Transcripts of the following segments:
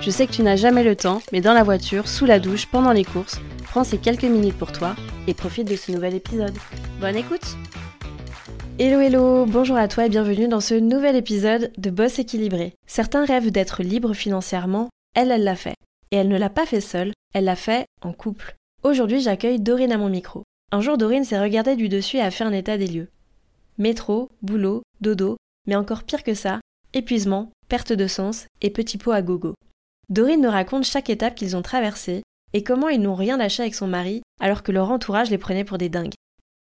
Je sais que tu n'as jamais le temps, mais dans la voiture, sous la douche, pendant les courses, prends ces quelques minutes pour toi et profite de ce nouvel épisode. Bonne écoute Hello hello, bonjour à toi et bienvenue dans ce nouvel épisode de Boss équilibré. Certains rêvent d'être libres financièrement, elle, elle l'a fait. Et elle ne l'a pas fait seule, elle l'a fait en couple. Aujourd'hui, j'accueille Dorine à mon micro. Un jour, Dorine s'est regardée du dessus et a fait un état des lieux. Métro, boulot, dodo, mais encore pire que ça, épuisement, perte de sens et petit pot à gogo. Dorine nous raconte chaque étape qu'ils ont traversée et comment ils n'ont rien lâché avec son mari alors que leur entourage les prenait pour des dingues.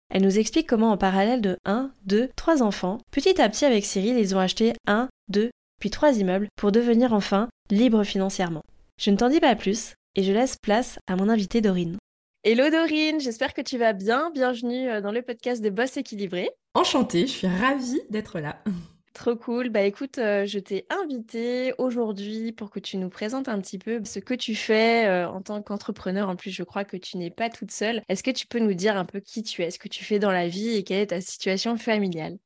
Elle nous explique comment en parallèle de 1, 2, 3 enfants, petit à petit avec Cyril, ils ont acheté 1, 2, puis 3 immeubles pour devenir enfin libres financièrement. Je ne t'en dis pas plus et je laisse place à mon invité Dorine. Hello Dorine, j'espère que tu vas bien. Bienvenue euh, dans le podcast de Boss équilibré. Enchantée, je suis ravie d'être là. Trop cool. Bah écoute, euh, je t'ai invité aujourd'hui pour que tu nous présentes un petit peu ce que tu fais euh, en tant qu'entrepreneur. En plus, je crois que tu n'es pas toute seule. Est-ce que tu peux nous dire un peu qui tu es, ce que tu fais dans la vie et quelle est ta situation familiale?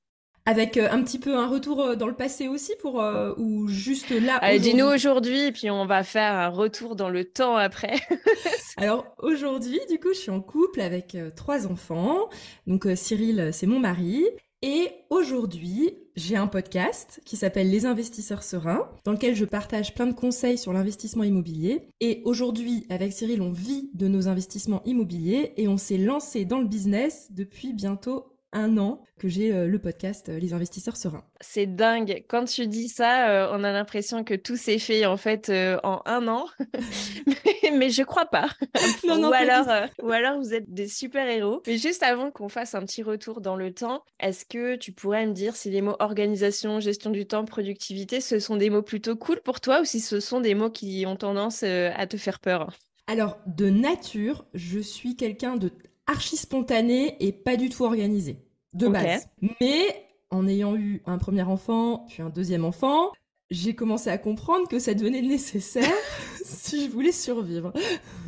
Avec euh, un petit peu un retour dans le passé aussi pour ou juste là Allez, dis-nous aujourd'hui et puis on va faire un retour dans le temps après. Alors aujourd'hui, du coup, je suis en couple avec trois enfants. Donc Cyril, c'est mon mari et aujourd'hui, j'ai un podcast qui s'appelle Les investisseurs sereins, dans lequel je partage plein de conseils sur l'investissement immobilier. Et aujourd'hui, avec Cyril, on vit de nos investissements immobiliers et on s'est lancé dans le business depuis bientôt un an que j'ai euh, le podcast euh, Les investisseurs sereins. C'est dingue. Quand tu dis ça, euh, on a l'impression que tout s'est fait en fait en un an, mais, je crois pas. non, ou, alors, ou alors vous êtes des super héros. Mais juste avant qu'on fasse un petit retour dans le temps, est-ce que tu pourrais me dire si les mots organisation, gestion du temps, productivité, ce sont des mots plutôt cool pour toi ou si ce sont des mots qui ont tendance à te faire peur? Alors, de nature, je suis quelqu'un de archi spontané et pas du tout organisé, de base. Mais en ayant eu un premier enfant, puis un deuxième enfant, j'ai commencé à comprendre que ça devenait nécessaire si je voulais survivre.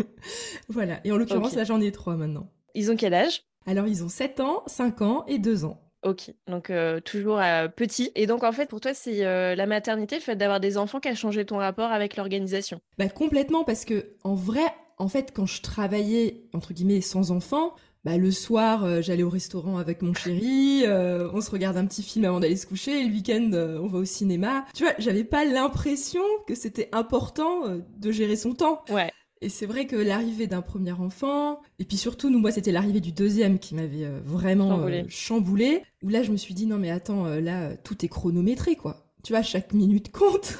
voilà. Et en l'occurrence, là, j'en ai trois maintenant. Ils ont quel âge? Alors, ils ont 7 ans, 5 ans et 2 ans. Ok, donc euh, toujours euh, petit. Et donc en fait, pour toi, c'est euh, la maternité, le fait d'avoir des enfants qui a changé ton rapport avec l'organisation? Bah complètement, parce que en vrai, en fait, quand je travaillais, entre guillemets, sans enfant, bah, le soir, euh, j'allais au restaurant avec mon chéri, euh, on se regarde un petit film avant d'aller se coucher, et le week-end, euh, on va au cinéma. Tu vois, j'avais pas l'impression que c'était important de gérer son temps. Ouais. Et c'est vrai que l'arrivée d'un premier enfant, et puis surtout, nous, moi, c'était l'arrivée du deuxième qui m'avait vraiment chamboulé. chamboulé. Où là, je me suis dit, non, mais attends, là, tout est chronométré, quoi. Tu vois, chaque minute compte.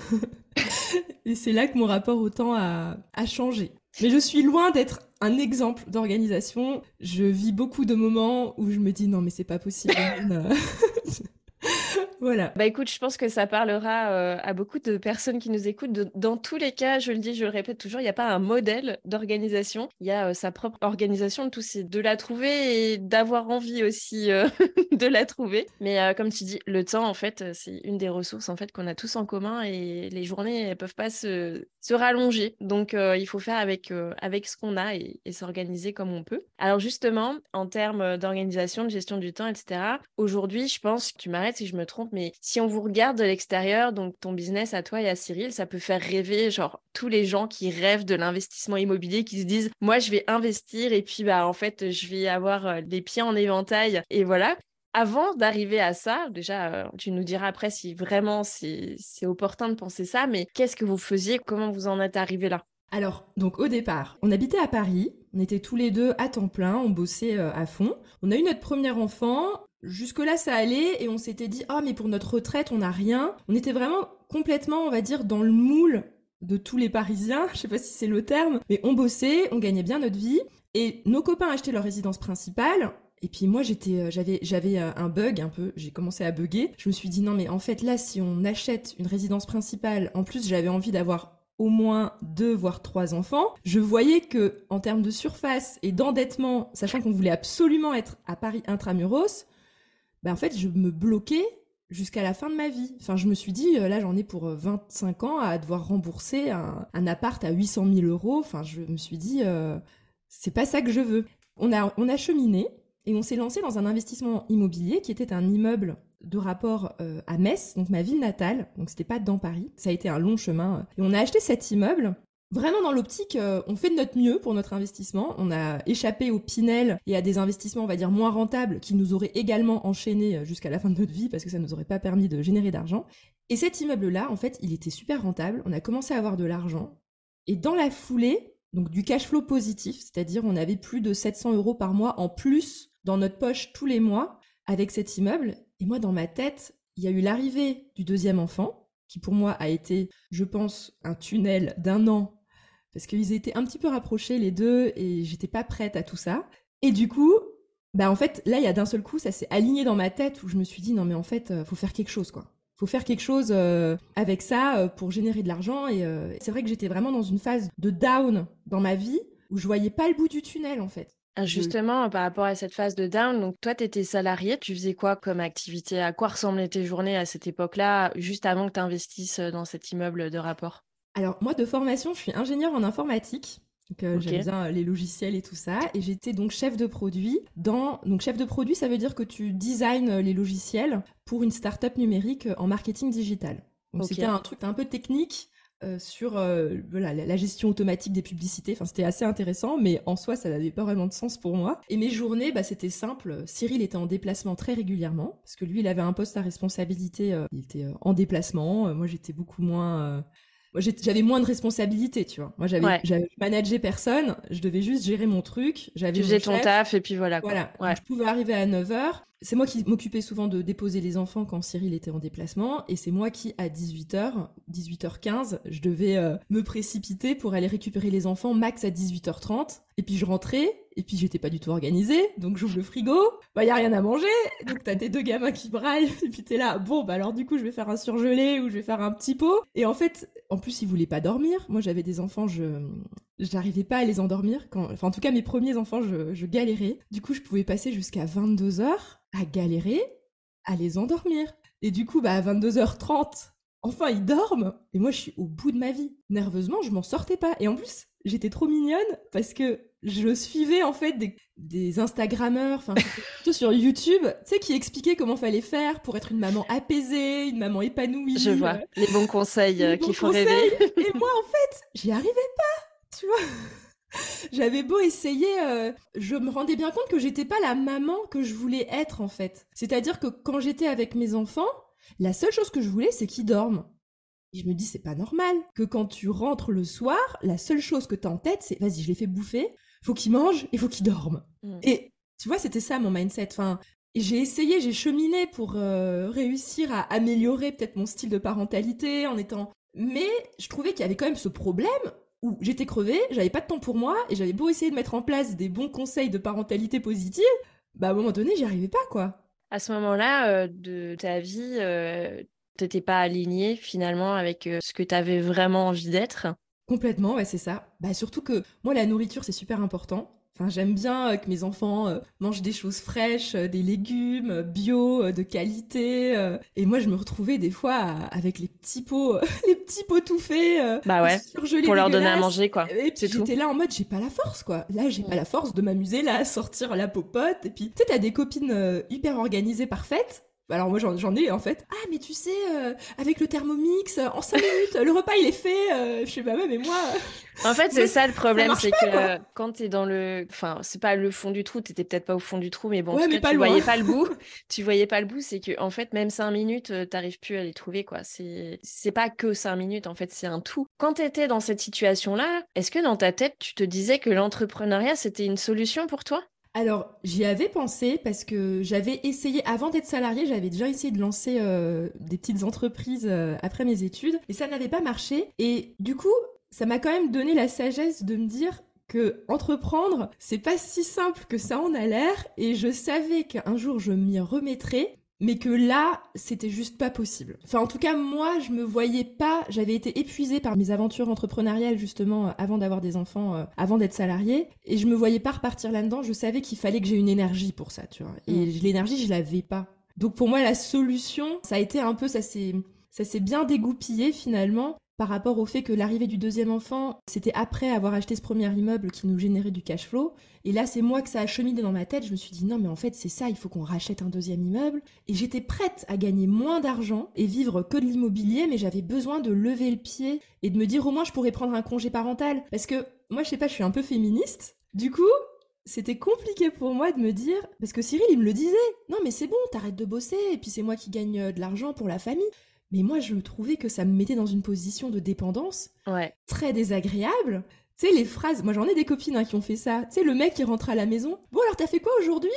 et c'est là que mon rapport au temps a, a changé. Mais je suis loin d'être un exemple d'organisation. Je vis beaucoup de moments où je me dis non mais c'est pas possible. Voilà. Bah écoute, je pense que ça parlera euh, à beaucoup de personnes qui nous écoutent. dans tous les cas, je le dis, je le répète toujours, il n'y a pas un modèle d'organisation. Il y a euh, sa propre organisation. tout, c'est de la trouver et d'avoir envie aussi euh, de la trouver. Mais comme tu dis, le temps, en fait, c'est une des ressources en fait qu'on a tous en commun et les journées ne peuvent pas se, se rallonger. Donc, il faut faire avec, avec ce qu'on a et, et s'organiser comme on peut. Alors justement, en termes d'organisation, de gestion du temps, etc., aujourd'hui, je pense, que tu m'arrêtes si je me trompe, mais si on vous regarde de l'extérieur, donc ton business à toi et à Cyril, ça peut faire rêver, genre tous les gens qui rêvent de l'investissement immobilier, qui se disent, moi je vais investir et puis bah en fait je vais avoir euh, les pieds en éventail et voilà. Avant d'arriver à ça, déjà, euh, tu nous diras après si vraiment c'est opportun de penser ça, mais qu'est-ce que vous faisiez? Comment vous en êtes arrivé là? Alors, donc au départ, on habitait à Paris, on était tous les deux à temps plein, on bossait euh, à fond. On a eu notre premier enfant, Jusque-là, ça allait et on s'était dit, ah, mais pour notre retraite, on n'a rien. On était vraiment complètement, on va dire, dans le moule de tous les Parisiens, je sais pas si c'est le terme, mais on bossait, on gagnait bien notre vie et nos copains achetaient leur résidence principale. Et puis moi j'étais euh, j'avais j'avais euh, un bug un peu, j'ai commencé à bugger. Je me suis dit non mais en fait là si on achète une résidence principale, en plus j'avais envie d'avoir au moins deux voire trois enfants, je voyais que en termes de surface et d'endettement, sachant qu'on voulait absolument être à Paris intramuros, ben en fait je me bloquais jusqu'à la fin de ma vie. Enfin, je me suis dit, euh, là, j'en ai pour 25 ans à devoir rembourser un, appart à 800 000 euros. Enfin, je me suis dit, euh, c'est pas ça que je veux. On a, on a cheminé et on s'est lancé dans un investissement immobilier qui était un immeuble de rapport euh, à Metz, donc ma ville natale. Donc, c'était pas dans Paris. Ça a été un long chemin. Et on a acheté cet immeuble Vraiment dans l'optique, euh, on fait de notre mieux pour notre investissement. On a échappé au Pinel et à des investissements, on va dire, moins rentables qui nous auraient également enchaînés euh, jusqu'à la fin de notre vie parce que ça nous aurait pas permis de générer d'argent. Et cet immeuble-là, en fait, il était super rentable. On a commencé à avoir de l'argent. Et dans la foulée, donc du cash flow positif, c'est-à-dire on avait plus de 700 euros par mois en plus dans notre poche tous les mois avec cet immeuble. Et moi, dans ma tête, il y a eu l'arrivée du deuxième enfant, qui pour moi a été, je pense, un tunnel d'un an parce qu'ils étaient un petit peu rapprochés les deux et j'étais pas prête à tout ça. Et du coup, bah en fait, là, il y a d'un seul coup, ça s'est aligné dans ma tête où je me suis dit non mais en fait, euh, faut faire quelque chose quoi. Faut faire quelque chose euh, avec ça euh, pour générer de l'argent et c'est vrai que j'étais vraiment dans une phase de down dans ma vie où je voyais pas le bout du tunnel en fait. Ah, justement, par rapport à cette phase de down, donc toi, tu étais salarié, tu faisais quoi comme activité? À quoi ressemblaient tes journées à cette époque-là, juste avant que tu investisses dans cet immeuble de rapport? Alors moi de formation, je suis ingénieure en informatique. Donc euh, j'aime bien euh, les logiciels et tout ça. Et j'étais donc chef de produit dans... Donc chef de produit, ça veut dire que tu designs euh, les logiciels pour une start-up numérique en marketing digital. Donc c'était un truc un peu technique sur la, gestion automatique des publicités. Enfin, c'était assez intéressant, mais en soi, ça n'avait pas vraiment de sens pour moi. Et mes journées, bah, c'était simple. Cyril était en déplacement très régulièrement, parce que lui, il avait un poste à responsabilité. il était en déplacement. moi, j'étais beaucoup moins moi j'avais moins de responsabilités, tu vois. Moi j'avais j'avais managé personne, je devais juste gérer mon truc, j'avais Tu faisais ton taf et puis voilà Voilà. je pouvais arriver à 9h, c'est moi qui m'occupais souvent de déposer les enfants quand Cyril était en déplacement. Et c'est moi qui à 18h, 18h15, je devais euh, me précipiter pour aller récupérer les enfants max à 18h30 et puis je rentrais. Et puis j'étais pas du tout organisée, donc j'ouvre le frigo, bah y a rien à manger, donc t'as tes deux gamins qui braillent, et puis t'es là, bon bah alors du coup je vais faire un surgelé ou je vais faire un petit pot. Et en fait, en plus ils voulaient pas dormir. Moi j'avais des enfants, je j'arrivais pas à les endormir. Enfin en tout cas mes premiers enfants, je, je galérais. Du coup je pouvais passer jusqu'à 22 h à galérer à les endormir. Et du coup, bah, à 22h30, enfin, ils dorment. Et moi, je suis au bout de ma vie. Nerveusement, je m'en sortais pas. Et en plus, j'étais trop mignonne parce que je suivais en fait des, des Instagrammeurs, enfin plutôt sur YouTube, tu sais, qui expliquaient comment fallait faire pour être une maman apaisée, une maman épanouie. Je vois les bons conseils euh, qui font rêver. Et moi, en fait, j'y arrivais pas, tu vois. J'avais beau essayer, euh, je me rendais bien compte que j'étais pas la maman que je voulais être en fait. C'est-à-dire que quand j'étais avec mes enfants, la seule chose que je voulais, c'est qu'ils dorment. Et je me dis, c'est pas normal que quand tu rentres le soir, la seule chose que t'as en tête, c'est vas-y, je les fais bouffer, faut qu'ils mangent et faut qu'ils dorment. Mm. Et tu vois, c'était ça mon mindset. Enfin, j'ai essayé, j'ai cheminé pour euh, réussir à améliorer peut-être mon style de parentalité en étant. Mais je trouvais qu'il y avait quand même ce problème où j'étais crevée, j'avais pas de temps pour moi et j'avais beau essayer de mettre en place des bons conseils de parentalité positive, bah à un moment donné, j'y arrivais pas quoi. À ce moment-là euh, de ta vie, euh, t'étais pas alignée finalement avec ce que tu avais vraiment envie d'être? Complètement, ouais, c'est ça. Bah surtout que moi la nourriture c'est super important. Enfin, j'aime bien euh, que mes enfants euh, mangent des choses fraîches, des légumes bio, de qualité. et moi, je me retrouvais des fois avec les petits pots, les petits pots tout faits, bah ouais, pour leur donner à manger, quoi. Et puis j'étais là en mode, j'ai pas la force, quoi. Là, j'ai pas la force de m'amuser, là, à sortir la popote. Et puis, tu sais, t'as des copines hyper organisées, parfaites. Alors moi j'en ai en fait. Ah mais tu sais, euh, avec le Thermomix, en 5 minutes, le repas il est fait. Euh, je sais pas, mais moi... En fait c'est ça le problème, c'est que quand t'es dans le... Enfin c'est pas le fond du trou, t'étais peut-être pas au fond du trou, mais bon, tu voyais pas le bout. tu voyais pas le bout, c'est que en fait même 5 minutes, euh, t'arrives plus à les trouver quoi. C'est pas que 5 minutes, en fait c'est un tout. Quand t'étais dans cette situation-là, est-ce que dans ta tête tu te disais que l'entrepreneuriat c'était une solution pour toi? Alors, j'y avais pensé parce que j'avais essayé, avant d'être salarié, j'avais déjà essayé de lancer euh, des petites entreprises euh, après mes études, et ça n'avait pas marché. Et du coup, ça m'a quand même donné la sagesse de me dire que entreprendre, c'est pas si simple que ça en a l'air, et je savais qu'un jour je m'y remettrais, mais que là, c'était juste pas possible. Enfin, en tout cas, moi, je me voyais pas, j'avais été épuisée par mes aventures entrepreneuriales, justement, euh, avant d'avoir des enfants, euh, avant d'être salariée, et je me voyais pas repartir là-dedans, je savais qu'il fallait que j'ai une énergie pour ça, tu vois. Et mm. l'énergie, je l'avais pas. Donc pour moi, la solution, ça a été un peu, ça s'est, ça s'est bien dégoupillé finalement par rapport au fait que l'arrivée du deuxième enfant, c'était après avoir acheté ce premier immeuble qui nous générait du cash flow. Et là, c'est moi que ça a cheminé dans ma tête. Je me suis dit, non, mais en fait, c'est ça, il faut qu'on rachète un deuxième immeuble. Et j'étais prête à gagner moins d'argent et vivre que de l'immobilier, mais j'avais besoin de lever le pied et de me dire, au moins, je pourrais prendre un congé parental. Parce que moi, je sais pas, je suis un peu féministe. Du coup, c'était compliqué pour moi de me dire, parce que Cyril, il me le disait, non mais c'est bon, t'arrêtes de bosser, et puis c'est moi qui gagne euh, de l'argent pour la famille. Mais moi, je trouvais que ça me mettait dans une position de dépendance très désagréable. Tu sais, les phrases, moi j'en ai des copines hein, qui ont fait ça. Tu sais, le mec qui rentre à la maison, bon alors t'as fait quoi aujourd'hui?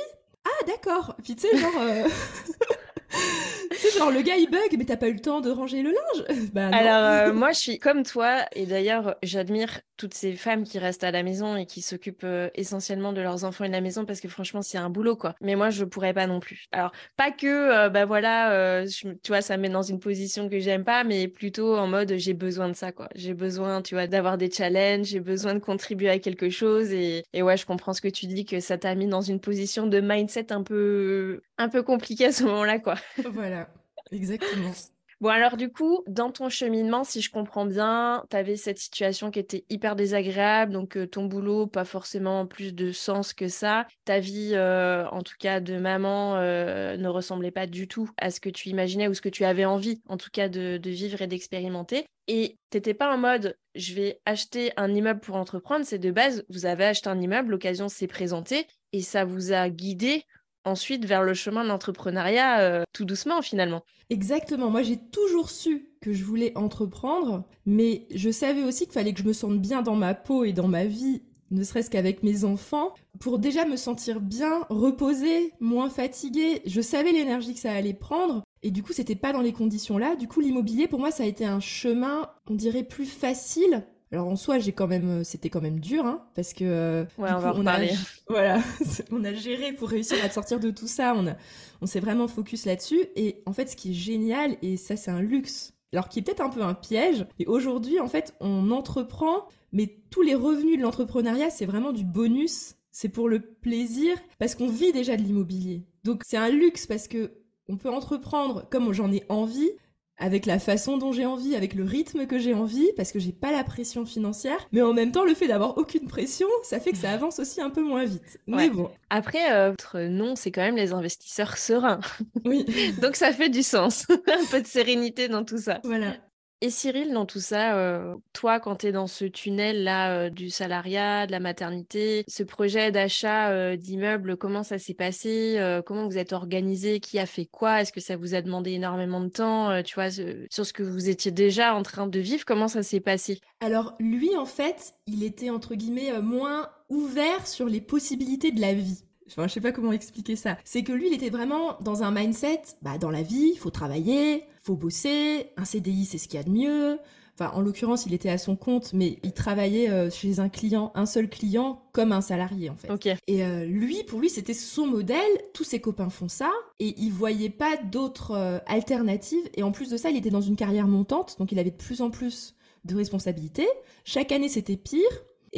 Ah d'accord. Puis tu sais, genre... Euh, c'est genre le gars il bug, mais t'as pas eu le temps de ranger le linge. bah, Alors euh, moi je suis comme toi et d'ailleurs j'admire toutes ces femmes qui restent à la maison et qui s'occupent euh, essentiellement de leurs enfants et de la maison parce que franchement c'est un boulot quoi. Mais moi je pourrais pas non plus. Alors pas que euh, bah voilà tu vois ça me met dans une position que j'aime pas mais plutôt en mode j'ai besoin de ça quoi. J'ai besoin tu vois d'avoir des challenges, j'ai besoin de contribuer à quelque chose et, et ouais je comprends ce que tu dis que ça t'a mis dans une position de mindset un peu un peu compliquée à ce moment-là quoi. Voilà. Exactement. Bon, alors du coup, dans ton cheminement, si je comprends bien, tu avais cette situation qui était hyper désagréable, donc euh, ton boulot, pas forcément plus de sens que ça. Ta vie, euh, en tout cas de maman, euh, ne ressemblait pas du tout à ce que tu imaginais ou ce que tu avais envie, en tout cas, de, de vivre et d'expérimenter. Et t'étais pas en mode, je vais acheter un immeuble pour entreprendre, c'est de base, vous avez acheté un immeuble, l'occasion s'est présentée, et ça vous a guidé ensuite vers le chemin d'entrepreneuriat euh, tout doucement finalement. Exactement, moi j'ai toujours su que je voulais entreprendre, mais je savais aussi qu'il fallait que je me sente bien dans ma peau et dans ma vie, ne serait-ce qu'avec mes enfants, pour déjà me sentir bien, reposée, moins fatiguée. Je savais l'énergie que ça allait prendre, et du coup c'était pas dans les conditions là. Du coup l'immobilier pour moi ça a été un chemin, on dirait plus facile alors en soi, j'ai quand même, euh, c'était quand même dur, hein, parce que euh, ouais, on va en parler. voilà, on a géré pour réussir à sortir de tout ça. On a, on s'est vraiment focus là-dessus. Et en fait, ce qui est génial, et ça c'est un luxe, alors qui est peut-être un peu un piège. Et aujourd'hui, en fait, on entreprend, mais tous les revenus de l'entrepreneuriat, c'est vraiment du bonus. C'est pour le plaisir, parce qu'on vit déjà de l'immobilier. Donc c'est un luxe parce que on peut entreprendre comme j'en ai envie, avec la façon dont j'ai envie, avec le rythme que j'ai envie, parce que j'ai pas la pression financière. Mais en même temps, le fait d'avoir aucune pression, ça fait que ça avance aussi un peu moins vite. Mais bon. Après, euh, votre nom, c'est quand même les investisseurs sereins. Oui. Donc ça fait du sens. un peu de sérénité dans tout ça. Voilà. Et Cyril, dans tout ça, euh, toi, quand tu es dans ce tunnel-là euh, du salariat, de la maternité, ce projet d'achat euh, d'immeubles, comment ça s'est passé Comment vous êtes organisé Qui a fait quoi? Est-ce que ça vous a demandé énormément de temps Tu vois, sur ce que vous étiez déjà en train de vivre, comment ça s'est passé? Alors, lui, en fait, il était, entre guillemets, moins ouvert sur les possibilités de la vie. Enfin, je sais pas comment expliquer ça. C'est que lui, il était vraiment dans un mindset, bah, dans la vie, il faut travailler, faut bosser, un CDI, c'est ce qu'il y a de mieux. Enfin, en l'occurrence, il était à son compte, mais il travaillait euh, chez un client, un seul client, comme un salarié, en fait. Et euh, lui, pour lui, c'était son modèle. Tous ses copains font ça, et il voyait pas d'autres euh, alternatives. Et en plus de ça, il était dans une carrière montante, donc il avait de plus en plus de responsabilités. Chaque année, c'était pire.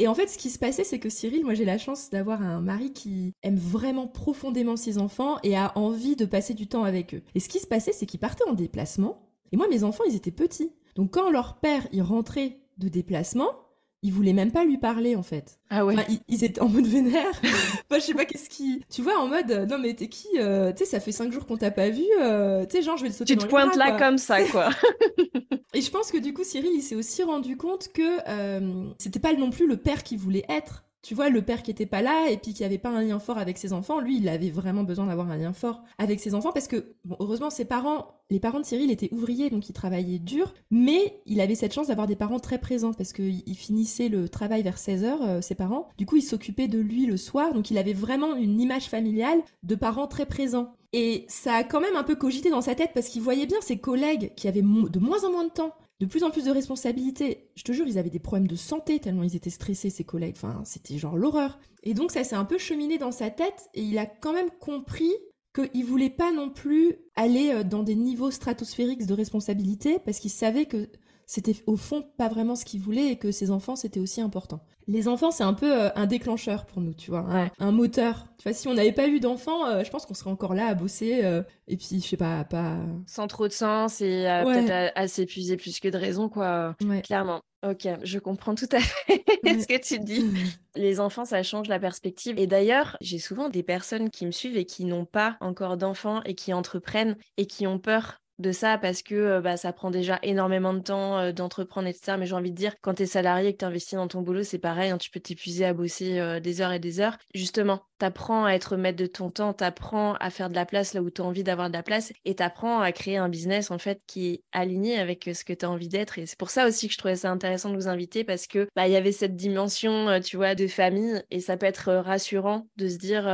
Et en fait, ce qui se passait, c'est que Cyril, moi j'ai la chance d'avoir un mari qui aime vraiment profondément ses enfants et a envie de passer du temps avec eux. Et ce qui se passait, c'est qu'ils partaient en déplacement. Et moi, mes enfants, ils étaient petits. Donc quand leur père, il rentrait de déplacement, ils voulaient même pas lui parler en fait. Ah ouais. ils, étaient en mode vénère. enfin, je sais pas qu'est-ce qui. Tu vois, en mode non mais t'es qui euh, Tu sais, ça fait cinq jours qu'on t'a pas vu. Euh, tu sais, genre je vais te sauter Tu te pointes là comme ça quoi. Et je pense que du coup, Cyril, il s'est aussi rendu compte que euh, c'était pas non plus le père qui voulait être. Tu vois, le père qui était pas là et puis qui avait pas un lien fort avec ses enfants, lui, il avait vraiment besoin d'avoir un lien fort avec ses enfants parce que, heureusement, ses parents, les parents de Cyril étaient ouvriers, donc ils travaillaient dur, mais il avait cette chance d'avoir des parents très présents parce qu'il finissait le travail vers 16h, euh, ses parents. Du coup, il s'occupait de lui le soir, donc il avait vraiment une image familiale de parents très présents. Et ça a quand même un peu cogité dans sa tête parce qu'il voyait bien ses collègues qui avaient de moins en moins de temps, de plus en plus de responsabilités. Je te jure, ils avaient des problèmes de santé tellement ils étaient stressés, ses collègues. Enfin, c'était genre l'horreur. Et donc ça s'est un peu cheminé dans sa tête et il a quand même compris qu'il voulait pas non plus aller euh, dans des niveaux stratosphériques de responsabilité parce qu'il savait que c'était au fond pas vraiment ce qu'il voulait et que ses enfants c'était aussi important. Les enfants c'est un peu euh, un déclencheur pour nous, tu vois, un, moteur. Tu vois, si on n'avait pas eu d'enfants, euh, je pense qu'on serait encore là à bosser et puis je sais pas, pas sans trop de sens et peut-être à, s'épuiser plus que de raison quoi. Clairement. Ok, je comprends tout à fait ce que tu dis. Les enfants, ça change la perspective. Et d'ailleurs, j'ai souvent des personnes qui me suivent et qui n'ont pas encore d'enfants et qui entreprennent et qui ont peur de ça parce que euh, bah, ça prend déjà énormément de temps euh, d'entreprendre, etc. Mais j'ai envie de dire, quand tu es salarié et que tu investis dans ton boulot, c'est pareil, hein, tu peux t'épuiser à bosser euh, des heures et des heures. Justement, tu apprends à être maître de ton temps, tu apprends à faire de la place là où tu as envie d'avoir de la place et tu apprends à créer un business en fait qui est aligné avec ce que tu as envie d'être. Et c'est pour ça aussi que je trouvais ça intéressant de vous inviter parce que bah, il y avait cette dimension, tu vois, de famille et ça peut être rassurant de se dire,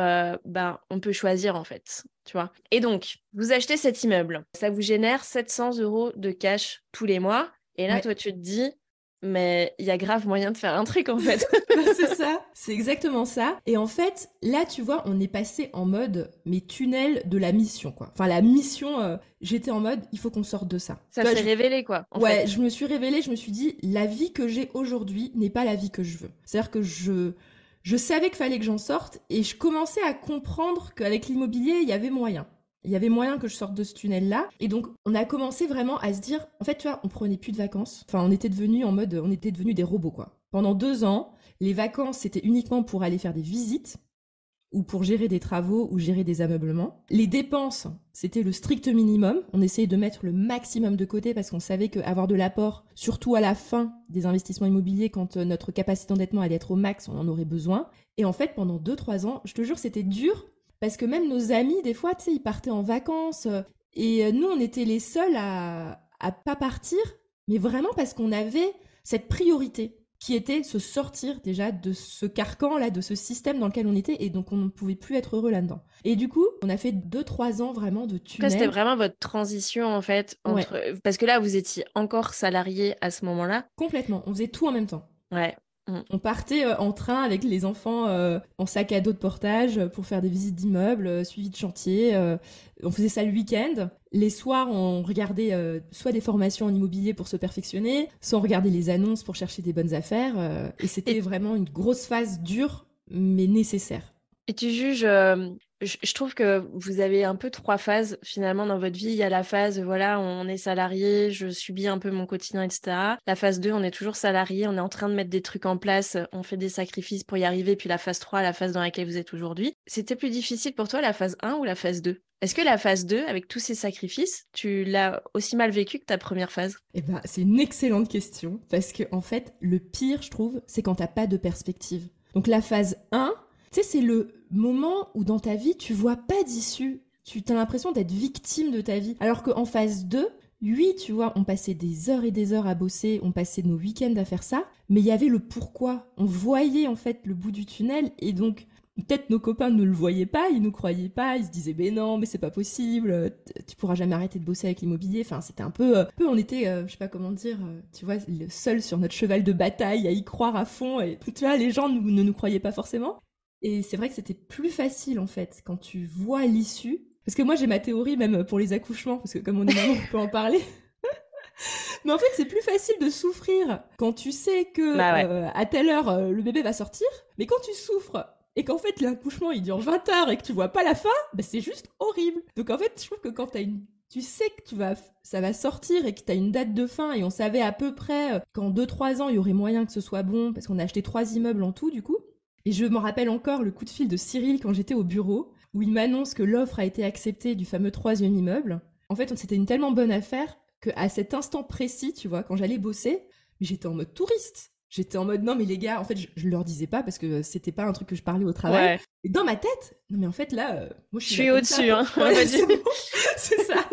bah, on peut choisir en fait tu vois. Et donc, vous achetez cet immeuble, ça vous génère 700 euros de cash tous les mois. Et là, toi, tu te dis, mais il y a grave moyen de faire un truc en fait. Bah, c'est ça, c'est exactement ça. Et en fait, là, tu vois, on est passé en mode mes tunnels de la mission, quoi. Enfin, la mission, euh, j'étais en mode, il faut qu'on sorte de ça. Ça s'est révélé, quoi. ouais, je me suis révélée, je me suis dit, la vie que j'ai aujourd'hui n'est pas la vie que je veux. C'est-à-dire que je je savais qu'il fallait que j'en sorte et je commençais à comprendre qu'avec l'immobilier, il y avait moyen. Il y avait moyen que je sorte de ce tunnel-là. Et donc, on a commencé vraiment à se dire, en fait, tu vois, on prenait plus de vacances. Enfin, on était devenus en mode, on était devenus des robots, quoi. Pendant deux ans, les vacances, c'était uniquement pour aller faire des visites ou pour gérer des travaux ou gérer des ameublements. Les dépenses, c'était le strict minimum. On essayait de mettre le maximum de côté parce qu'on savait qu'avoir de l'apport, surtout à la fin des investissements immobiliers, quand euh, notre capacité d'endettement allait être au max, on en aurait besoin. Et en fait, pendant 2-3 ans, je te jure, c'était dur parce que même nos amis, des fois, tu sais, ils partaient en vacances euh, et euh, nous, on était les seuls à, à pas partir, mais vraiment parce qu'on avait cette priorité qui était se sortir déjà de ce carcan là, de ce système dans lequel on était, et donc on ne pouvait plus être heureux là-dedans. Et du coup, on a fait 2-3 ans vraiment de tunnel. C'était vraiment votre transition en fait, entre... parce que là, vous étiez encore salarié à ce moment-là. Complètement, on faisait tout en même temps. Ouais. Mm. On partait euh, en train avec les enfants euh, en sac à dos de portage pour faire des visites d'immeubles, euh, suivi de chantier. on faisait ça le week-end. Les soirs, on regardait soit des formations en immobilier pour se perfectionner, soit on regardait les annonces pour chercher des bonnes affaires. et c'était vraiment une grosse phase dure, mais nécessaire. Et tu juges je, trouve que vous avez un peu trois phases finalement dans votre vie. Il y a la phase, voilà, on est salarié, je subis un peu mon quotidien, etc. La phase 2, on est toujours salarié, on est en train de mettre des trucs en place, on fait des sacrifices pour y arriver. Puis la phase 3, la phase dans laquelle vous êtes aujourd'hui. C'était plus difficile pour toi la phase 1 ou la phase 2 est-ce que la phase 2, avec tous ces sacrifices, tu l'as aussi mal vécu que ta première phase? Eh ben, c'est une excellente question parce que en fait, le pire, je trouve, c'est quand t'as pas de perspective. Donc la phase 1, tu c'est le moment où dans ta vie, tu vois pas d'issue. Tu as l'impression d'être victime de ta vie. Alors qu'en phase 2, oui, tu vois, on passait des heures et des heures à bosser, on passait nos week-ends à faire ça, mais il y avait le pourquoi. On voyait en fait le bout du tunnel et donc peut-être nos copains ne le voyaient pas, ils nous croyaient pas, ils se disaient mais non, mais c'est pas possible, tu pourras jamais arrêter de bosser avec l'immobilier. Enfin, c'était un peu, euh, peu on était, euh, je sais pas comment dire, euh, tu vois, le seul sur notre cheval de bataille à y croire à fond et tu vois, les gens ne nous croyaient pas forcément. Et c'est vrai que c'était plus facile en fait quand tu vois l'issue. Parce que moi j'ai ma théorie même pour les accouchements, parce que comme on est maman, on peut en parler. Mais en fait, c'est plus facile de souffrir quand tu sais que bah euh, à telle heure euh, le bébé va sortir. Mais quand tu souffres et qu'en fait l'accouchement il dure 20 heures et que tu vois pas la fin, bah, c'est juste horrible. Donc en fait, je trouve que quand une tu sais que tu vas, ça va sortir et que tu as une date de fin et on savait à peu près euh, qu'en 2-3 ans il y aurait moyen que ce soit bon parce qu'on a acheté trois immeubles en tout du coup. Et je me rappelle encore le coup de fil de Cyril quand j'étais au bureau, où il m'annonce que l'offre a été acceptée du fameux troisième immeuble. En fait, c'était une tellement bonne affaire qu'à cet instant précis, tu vois, quand j'allais bosser, j'étais en mode touriste. J'étais en mode non mais les gars, en fait je, je leur disais pas parce que c'était pas un truc que je parlais au travail. Et dans ma tête, non mais en fait là, euh, moi je suis, au-dessus. Hein. c'est ça.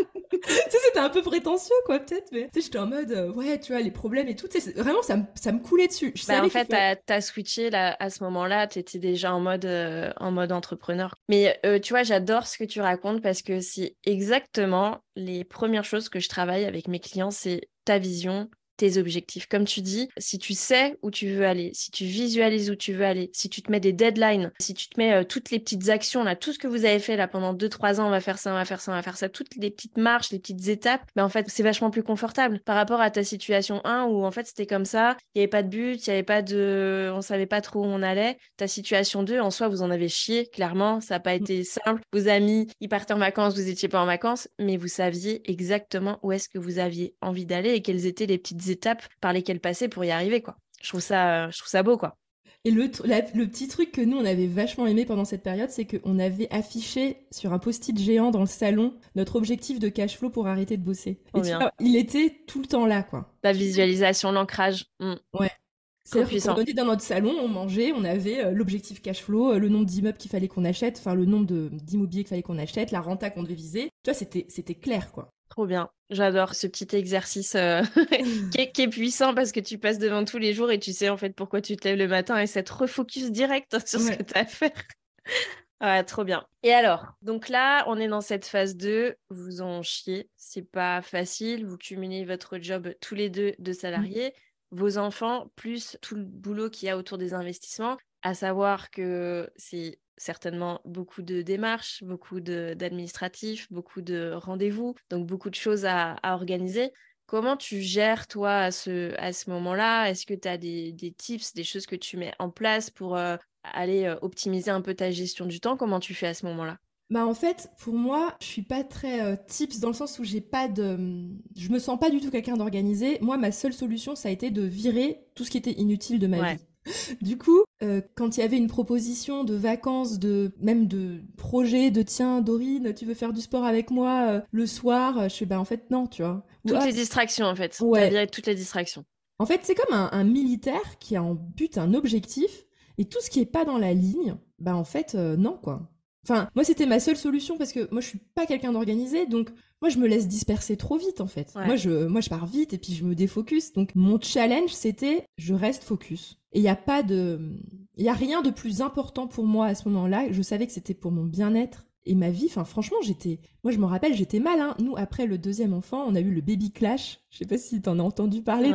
tu sais, c'était un peu prétentieux, quoi, peut-être, mais tu sais, j'étais en mode, euh, ouais, tu vois, les problèmes et tout, vraiment, ça me, ça me coulait dessus. Je bah, en fait, t'as as switché là, à ce moment-là, t'étais déjà en mode, euh, en mode entrepreneur. Mais euh, tu vois, j'adore ce que tu racontes parce que c'est exactement les premières choses que je travaille avec mes clients, c'est ta vision, tes objectifs. Comme tu dis, si tu sais où tu veux aller, si tu visualises où tu veux aller, si tu te mets des deadlines, si tu te mets euh, toutes les petites actions, là, tout ce que vous avez fait là pendant 2-3 ans, on va faire ça, on va faire ça, on va faire ça, toutes les petites marches, les petites étapes, ben, en fait, c'est vachement plus confortable par rapport à ta situation 1 où en fait c'était comme ça, il n'y avait pas de but, il n'y avait pas de. On savait pas trop où on allait. Ta situation 2, en soi, vous en avez chié, clairement, ça n'a pas mm. été simple. Vos amis, ils partaient en vacances, vous étiez pas en vacances, mais vous saviez exactement où est-ce que vous aviez envie d'aller et quelles étaient les petites étapes par lesquelles passer pour y arriver, quoi. Je trouve ça, je trouve ça beau, quoi. Et le, le, petit truc que nous, on avait vachement aimé pendant cette période, c'est qu'on avait affiché sur un post-it géant dans le salon notre objectif de cash flow pour arrêter de bosser. Et tu vois, il était tout le temps là, quoi. La visualisation, l'ancrage. Mm. Ouais. C'est-à-dire qu'on était dans notre salon, on mangeait, on avait euh, l'objectif cash flow, euh, le nombre d'immeubles qu'il fallait qu'on achète, enfin le nombre d'immobilier qu'il fallait qu'on achète, la renta qu'on devait viser. Tu vois, c'était clair, quoi. Trop bien. J'adore ce petit exercice euh, qui, est, puissant parce que tu passes devant tous les jours et tu sais en fait pourquoi tu te lèves le matin et cette refocus direct sur ce que tu as à faire. ouais, trop bien. Et alors, donc là, on est dans cette phase 2. Vous en chiez. C'est pas facile. Vous cumulez votre job tous les deux de salariés, vos enfants, plus tout le boulot qu'il y a autour des investissements. À savoir que c'est certainement beaucoup de démarches, beaucoup d'administratifs, beaucoup de rendez-vous, donc beaucoup de choses à, organiser. Comment tu gères, toi, à ce, à ce moment-là? Est-ce que tu as des, tips, des choses que tu mets en place pour euh, aller euh, optimiser un peu ta gestion du temps? Comment tu fais à ce moment-là? Bah en fait, pour moi, je suis pas très euh, tips dans le sens où j'ai pas de, je me sens pas du tout quelqu'un d'organisé. Moi, ma seule solution, ça a été de virer tout ce qui était inutile de ma vie. Du coup, euh, quand il y avait une proposition de vacances, de même de projet, de tiens, Dorine, tu veux faire du sport avec moi euh, le soir, euh, je fais bah en fait non, tu vois. Toutes les distractions en fait. Ouais. toutes les distractions. En fait, c'est comme un, militaire qui a en but un objectif et tout ce qui est pas dans la ligne, bah en fait non quoi. Enfin, moi, c'était ma seule solution parce que moi, je suis pas quelqu'un d'organisé, donc moi, je me laisse disperser trop vite, en fait. Moi, je, moi, je pars vite et puis je me défocus. Donc, mon challenge, c'était je reste focus. Et il n'y a pas de, il y a rien de plus important pour moi à ce moment-là. Je savais que c'était pour mon bien-être et ma vie. Enfin, franchement, j'étais, moi, je me rappelle, j'étais mal. Hein. Nous, après le deuxième enfant, on a eu le baby clash. Je sais pas si tu en as entendu parler.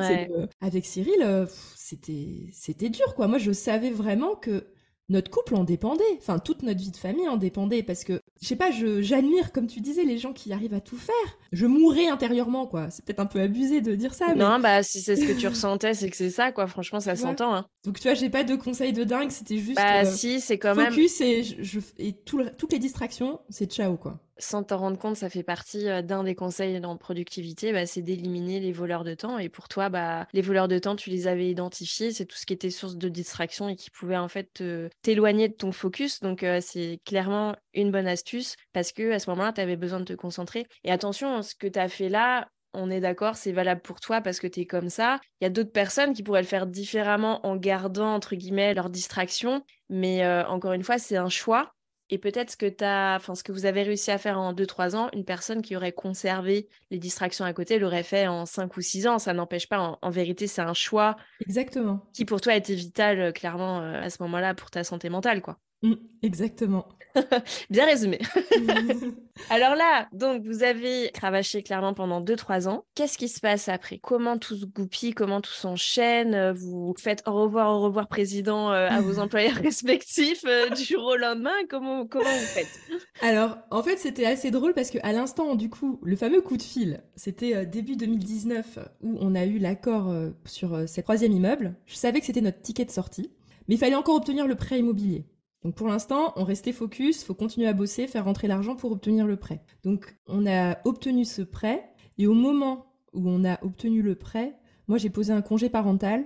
Avec Cyril, euh, c'était, c'était dur, quoi. Moi, je savais vraiment que notre couple en dépendait. Enfin, toute notre vie de famille en dépendait parce que, je sais pas, j'admire, comme tu disais, les gens qui arrivent à tout faire. Je mourrais intérieurement, quoi. C'est peut-être un peu abusé de dire ça. Non, bah, si c'est ce que tu ressentais, c'est que c'est ça, quoi. Franchement, ça s'entend. Hein. Donc, tu vois, j'ai pas de conseils de dingue, c'était juste. Bah, euh, si, c'est quand même. Focus et, je, et toutes les distractions, c'est ciao, quoi sans t'en rendre compte, ça fait partie d'un des conseils dans productivité, bah, c'est d'éliminer les voleurs de temps. Et pour toi, bah, les voleurs de temps, tu les avais identifiés, c'est tout ce qui était source de distraction et qui pouvait en fait t'éloigner de ton focus. Donc c'est clairement une bonne astuce parce que à ce moment-là, tu avais besoin de te concentrer. Et attention, ce que tu as fait là, on est d'accord, c'est valable pour toi parce que tu es comme ça. Il y a d'autres personnes qui pourraient le faire différemment en gardant, entre guillemets, leur distraction. Mais encore une fois, c'est un choix. Et peut-être ce que as, enfin ce que vous avez réussi à faire en 2-3 ans, une personne qui aurait conservé les distractions à côté l'aurait fait en 5 ou 6 ans. Ça n'empêche pas, en, vérité, c'est un choix. Exactement. Qui pour toi était vital, euh, clairement, euh, à ce moment-là, pour ta santé mentale, quoi. Mmh, exactement. Bien résumé. Alors là, donc vous avez cravaché clairement pendant 2-3 ans. Qu'est-ce qui se passe après? Comment tout se goupille? Comment tout s'enchaîne? Vous faites au revoir, au revoir président euh, à vos employeurs respectifs euh, du jour au lendemain? Comment, comment vous faites? Alors en fait c'était assez drôle parce qu'à l'instant du coup, le fameux coup de fil, c'était euh, début 2019 où on a eu l'accord sur ce troisième immeuble. Je savais que c'était notre ticket de sortie, mais il fallait encore obtenir le prêt immobilier. Donc pour l'instant, on restait focus, faut continuer à bosser, faire rentrer l'argent pour obtenir le prêt. Donc on a obtenu ce prêt et au moment où on a obtenu le prêt, moi j'ai posé un congé parental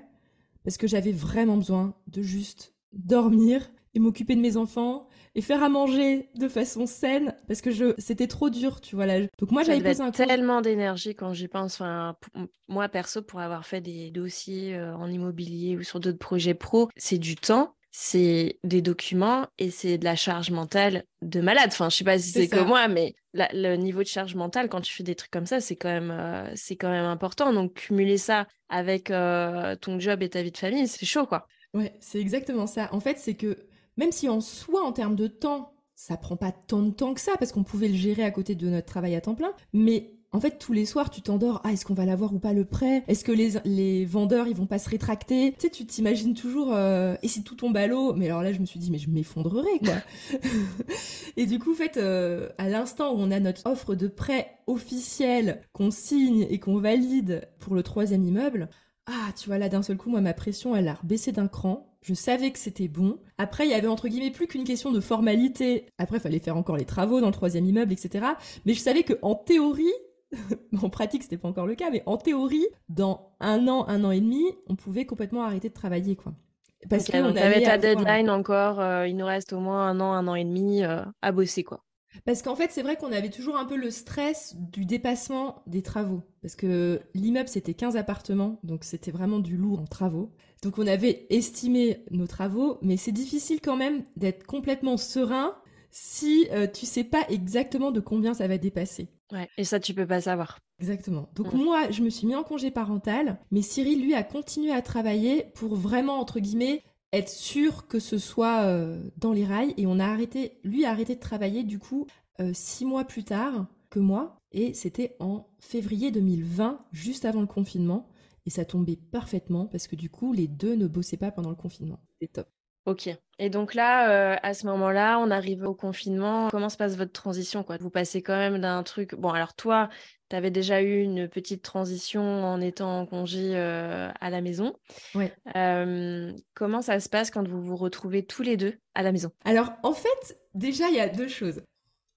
parce que j'avais vraiment besoin de juste dormir et m'occuper de mes enfants et faire à manger de façon saine parce que je c'était trop dur tu vois là donc moi j'avais posé un tellement d'énergie quand j'y pense enfin moi perso pour avoir fait des dossiers euh, en immobilier ou sur d'autres projets pro c'est du temps c'est des documents et c'est de la charge mentale de malade. Enfin, je sais pas si c'est comme moi, mais le niveau de charge mentale quand tu fais des trucs comme ça, c'est quand même euh, c'est quand même important. Donc cumuler ça avec euh, ton job et ta vie de famille, c'est chaud, quoi. Ouais, c'est exactement ça. En fait, c'est que même si en soi, en termes de temps, ça prend pas tant de temps que ça parce qu'on pouvait le gérer à côté de notre travail à temps plein, mais En fait, tous les soirs, tu t'endors. Ah, est-ce qu'on va l'avoir ou pas le prêt? Est-ce que les, vendeurs, ils vont pas se rétracter? Tu sais, tu t'imagines toujours. Euh, et si tout tombe à l'eau? Mais alors là, je me suis dit, mais je m'effondrerais, quoi. et du coup, en fait, euh, à l'instant où on a notre offre de prêt officielle qu'on signe et qu'on valide pour le troisième immeuble, ah, tu vois, là, d'un seul coup, moi, ma pression, elle a baissé d'un cran. Je savais que c'était bon. Après, il y avait entre guillemets plus qu'une question de formalité. Après, il fallait faire encore les travaux dans le troisième immeuble, etc. Mais je savais que en théorie, en pratique, c'était pas encore le cas, mais en théorie, dans un an, un an et demi, on pouvait complètement arrêter de travailler, quoi. Parce que on avait ta deadline encore. Euh, il nous reste au moins un an, un an et demi euh, à bosser, quoi. Parce qu'en fait, c'est vrai qu'on avait toujours un peu le stress du dépassement des travaux. Parce que l'immeuble, c'était 15 appartements, donc c'était vraiment du lourd en travaux. Donc on avait estimé nos travaux, mais c'est difficile quand même d'être complètement serein si tu euh, tu sais pas exactement de combien ça va dépasser. Ouais, et ça, tu peux pas savoir. Exactement. Donc mm. moi, je me suis mis en congé parental, mais Cyril, lui, a continué à travailler pour vraiment, entre guillemets, être sûr que ce soit euh, dans les rails. Et on a arrêté, lui a arrêté de travailler du coup euh, six mois plus tard que moi. Et c'était en février 2020, juste avant le confinement. Et ça tombait parfaitement parce que du coup, les deux ne bossaient pas pendant le confinement. C'était top. Ok. Et donc là, euh, à ce moment-là, on arrive au confinement. Comment se passe votre transition quoi? Vous passez quand même d'un truc. Bon, alors toi, tu avais déjà eu une petite transition en étant en congé euh, à la maison. Ouais. Euh, comment ça se passe quand vous vous retrouvez tous les deux à la maison? Alors, en fait, déjà, il y a deux choses.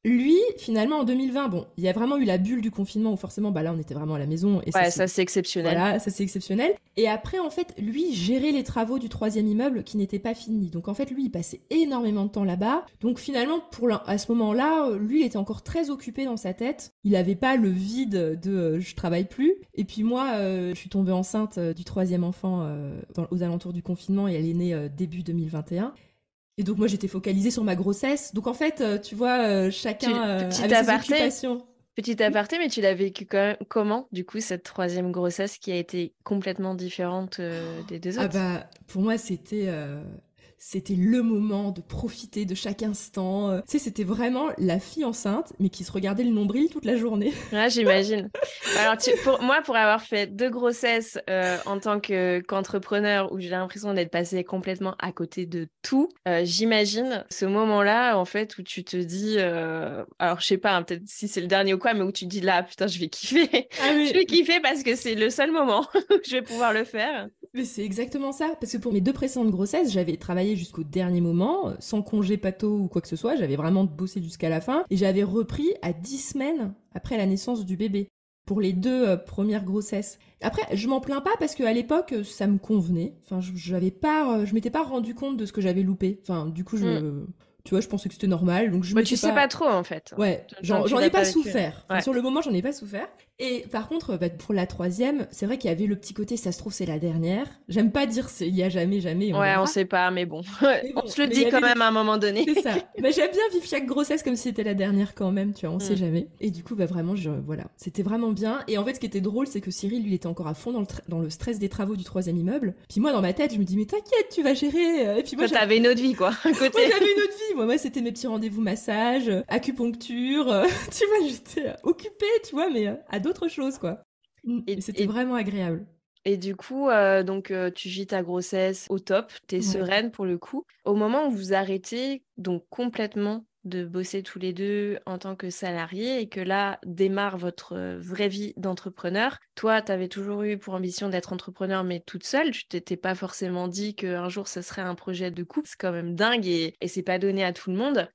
Lui, finalement, en 2020, bon, il y a vraiment eu la bulle du confinement où forcément, bah là, on était vraiment à la maison. Et ouais, ça, c'est exceptionnel. Voilà, ça c'est exceptionnel. Et après, en fait, lui gérait les travaux du troisième immeuble qui n'étaient pas finis. Donc en fait, lui, il passait énormément de temps là-bas. Donc finalement, pour à ce moment-là, lui, il était encore très occupé dans sa tête. Il n'avait pas le vide de euh, je travaille plus. Et puis moi, euh, je suis tombée enceinte euh, du troisième enfant aux alentours du confinement et elle est née début 2021. Et donc moi j'étais focalisée sur ma grossesse. Donc en fait, euh, tu vois, euh, chacun tu, euh, avait ses occupations. Petit aparté, mais tu l'as vécu comment, du coup, cette troisième grossesse qui a été complètement différente des deux ah autres? Ah bah, pour moi, c'était c'était le moment de profiter de chaque instant. Euh, tu sais, c'était vraiment la fille enceinte, mais qui se regardait le nombril toute la journée. Ouais, j'imagine. Alors, pour moi, pour avoir fait deux grossesses euh, en tant qu'entrepreneur, où j'ai l'impression d'être passée complètement à côté de tout, euh, j'imagine ce moment-là, en fait, où tu te dis, alors je sais pas, hein, peut-être si c'est le dernier ou quoi, mais où tu te dis là, putain, je vais kiffer. Ah je vais kiffer parce que c'est le seul moment où je vais pouvoir le faire. Mais c'est exactement ça, parce que pour mes deux précédentes grossesses, j'avais travaillé jusqu'au dernier moment, euh, sans congé pato ou quoi que ce soit, j'avais vraiment bossé jusqu'à la fin, et j'avais repris à 10 semaines après la naissance du bébé, pour les deux euh, premières grossesses. Après, je m'en plains pas parce qu'à l'époque, euh, ça me convenait. Enfin, je, n'avais pas, je m'étais pas rendu compte de ce que j'avais loupé. Enfin, du coup, je, mm tu vois, je pensais que c'était normal. Donc je me tu sais pas... trop en fait. Ouais, j'en ai pas souffert. sur le moment, j'en ai pas souffert. Et par contre, bah, pour la troisième, c'est vrai qu'il y avait le petit côté, ça se trouve, c'est la dernière. J'aime pas dire il y a jamais, jamais. On ouais, on sait pas, mais bon. on se le dit quand même à un moment donné. C'est ça. Mais j'aime bien vivre chaque grossesse comme si c'était la dernière quand même, tu vois, on sait mm. jamais. Et du coup, bah vraiment, je, voilà, c'était vraiment bien. Et en fait, ce qui était drôle, c'est que Cyril, lui, il était encore à fond dans le, dans le stress des travaux du troisième immeuble. Puis moi, dans ma tête, je me dis, mais t'inquiète, tu vas gérer. Et puis moi, t'avais une autre vie, quoi. Côté... j'avais une autre vie. Moi, moi c'était mes petits rendez-vous massage, acupuncture. tu vois, j'étais occupée, tu vois, mais à d'autres choses, quoi. Mm. Et, c'était vraiment agréable. Et du coup, euh, donc euh, tu vis ta grossesse au top, tu es sereine pour le coup. Au moment où vous arrêtez donc complètement de bosser tous les deux en tant que salarié et que là démarre votre euh, vraie vie d'entrepreneur. Toi, tu avais toujours eu pour ambition d'être entrepreneur mais toute seule. Tu t'étais pas forcément dit qu'un jour ce serait un projet de couple. C'est quand même dingue et, et c'est pas donné à tout le monde.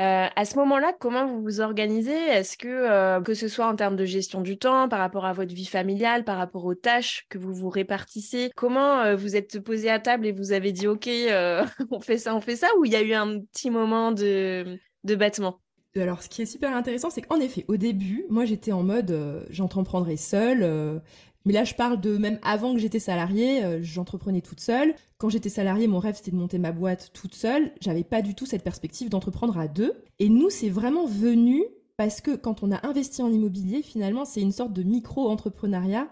Euh, à ce moment-là, comment vous vous organisez? Est-ce que, euh, que ce soit en termes de gestion du temps, par rapport à votre vie familiale, par rapport aux tâches que vous vous répartissez, comment vous êtes posé à table et vous avez dit OK, on fait ça, on fait ça, ou il y a eu un petit moment de, de battement alors, ce qui est super intéressant, c'est qu'en effet, au début, moi, j'étais en mode, j'entreprendrai seule, mais là, je parle de même avant que j'étais salariée, euh, j'entreprenais toute seule. Quand j'étais salariée, mon rêve c'était de monter ma boîte toute seule. J'avais pas du tout cette perspective d'entreprendre à deux. Et nous, c'est vraiment venu parce que quand on a investi en immobilier, finalement, c'est une sorte de micro-entrepreneuriat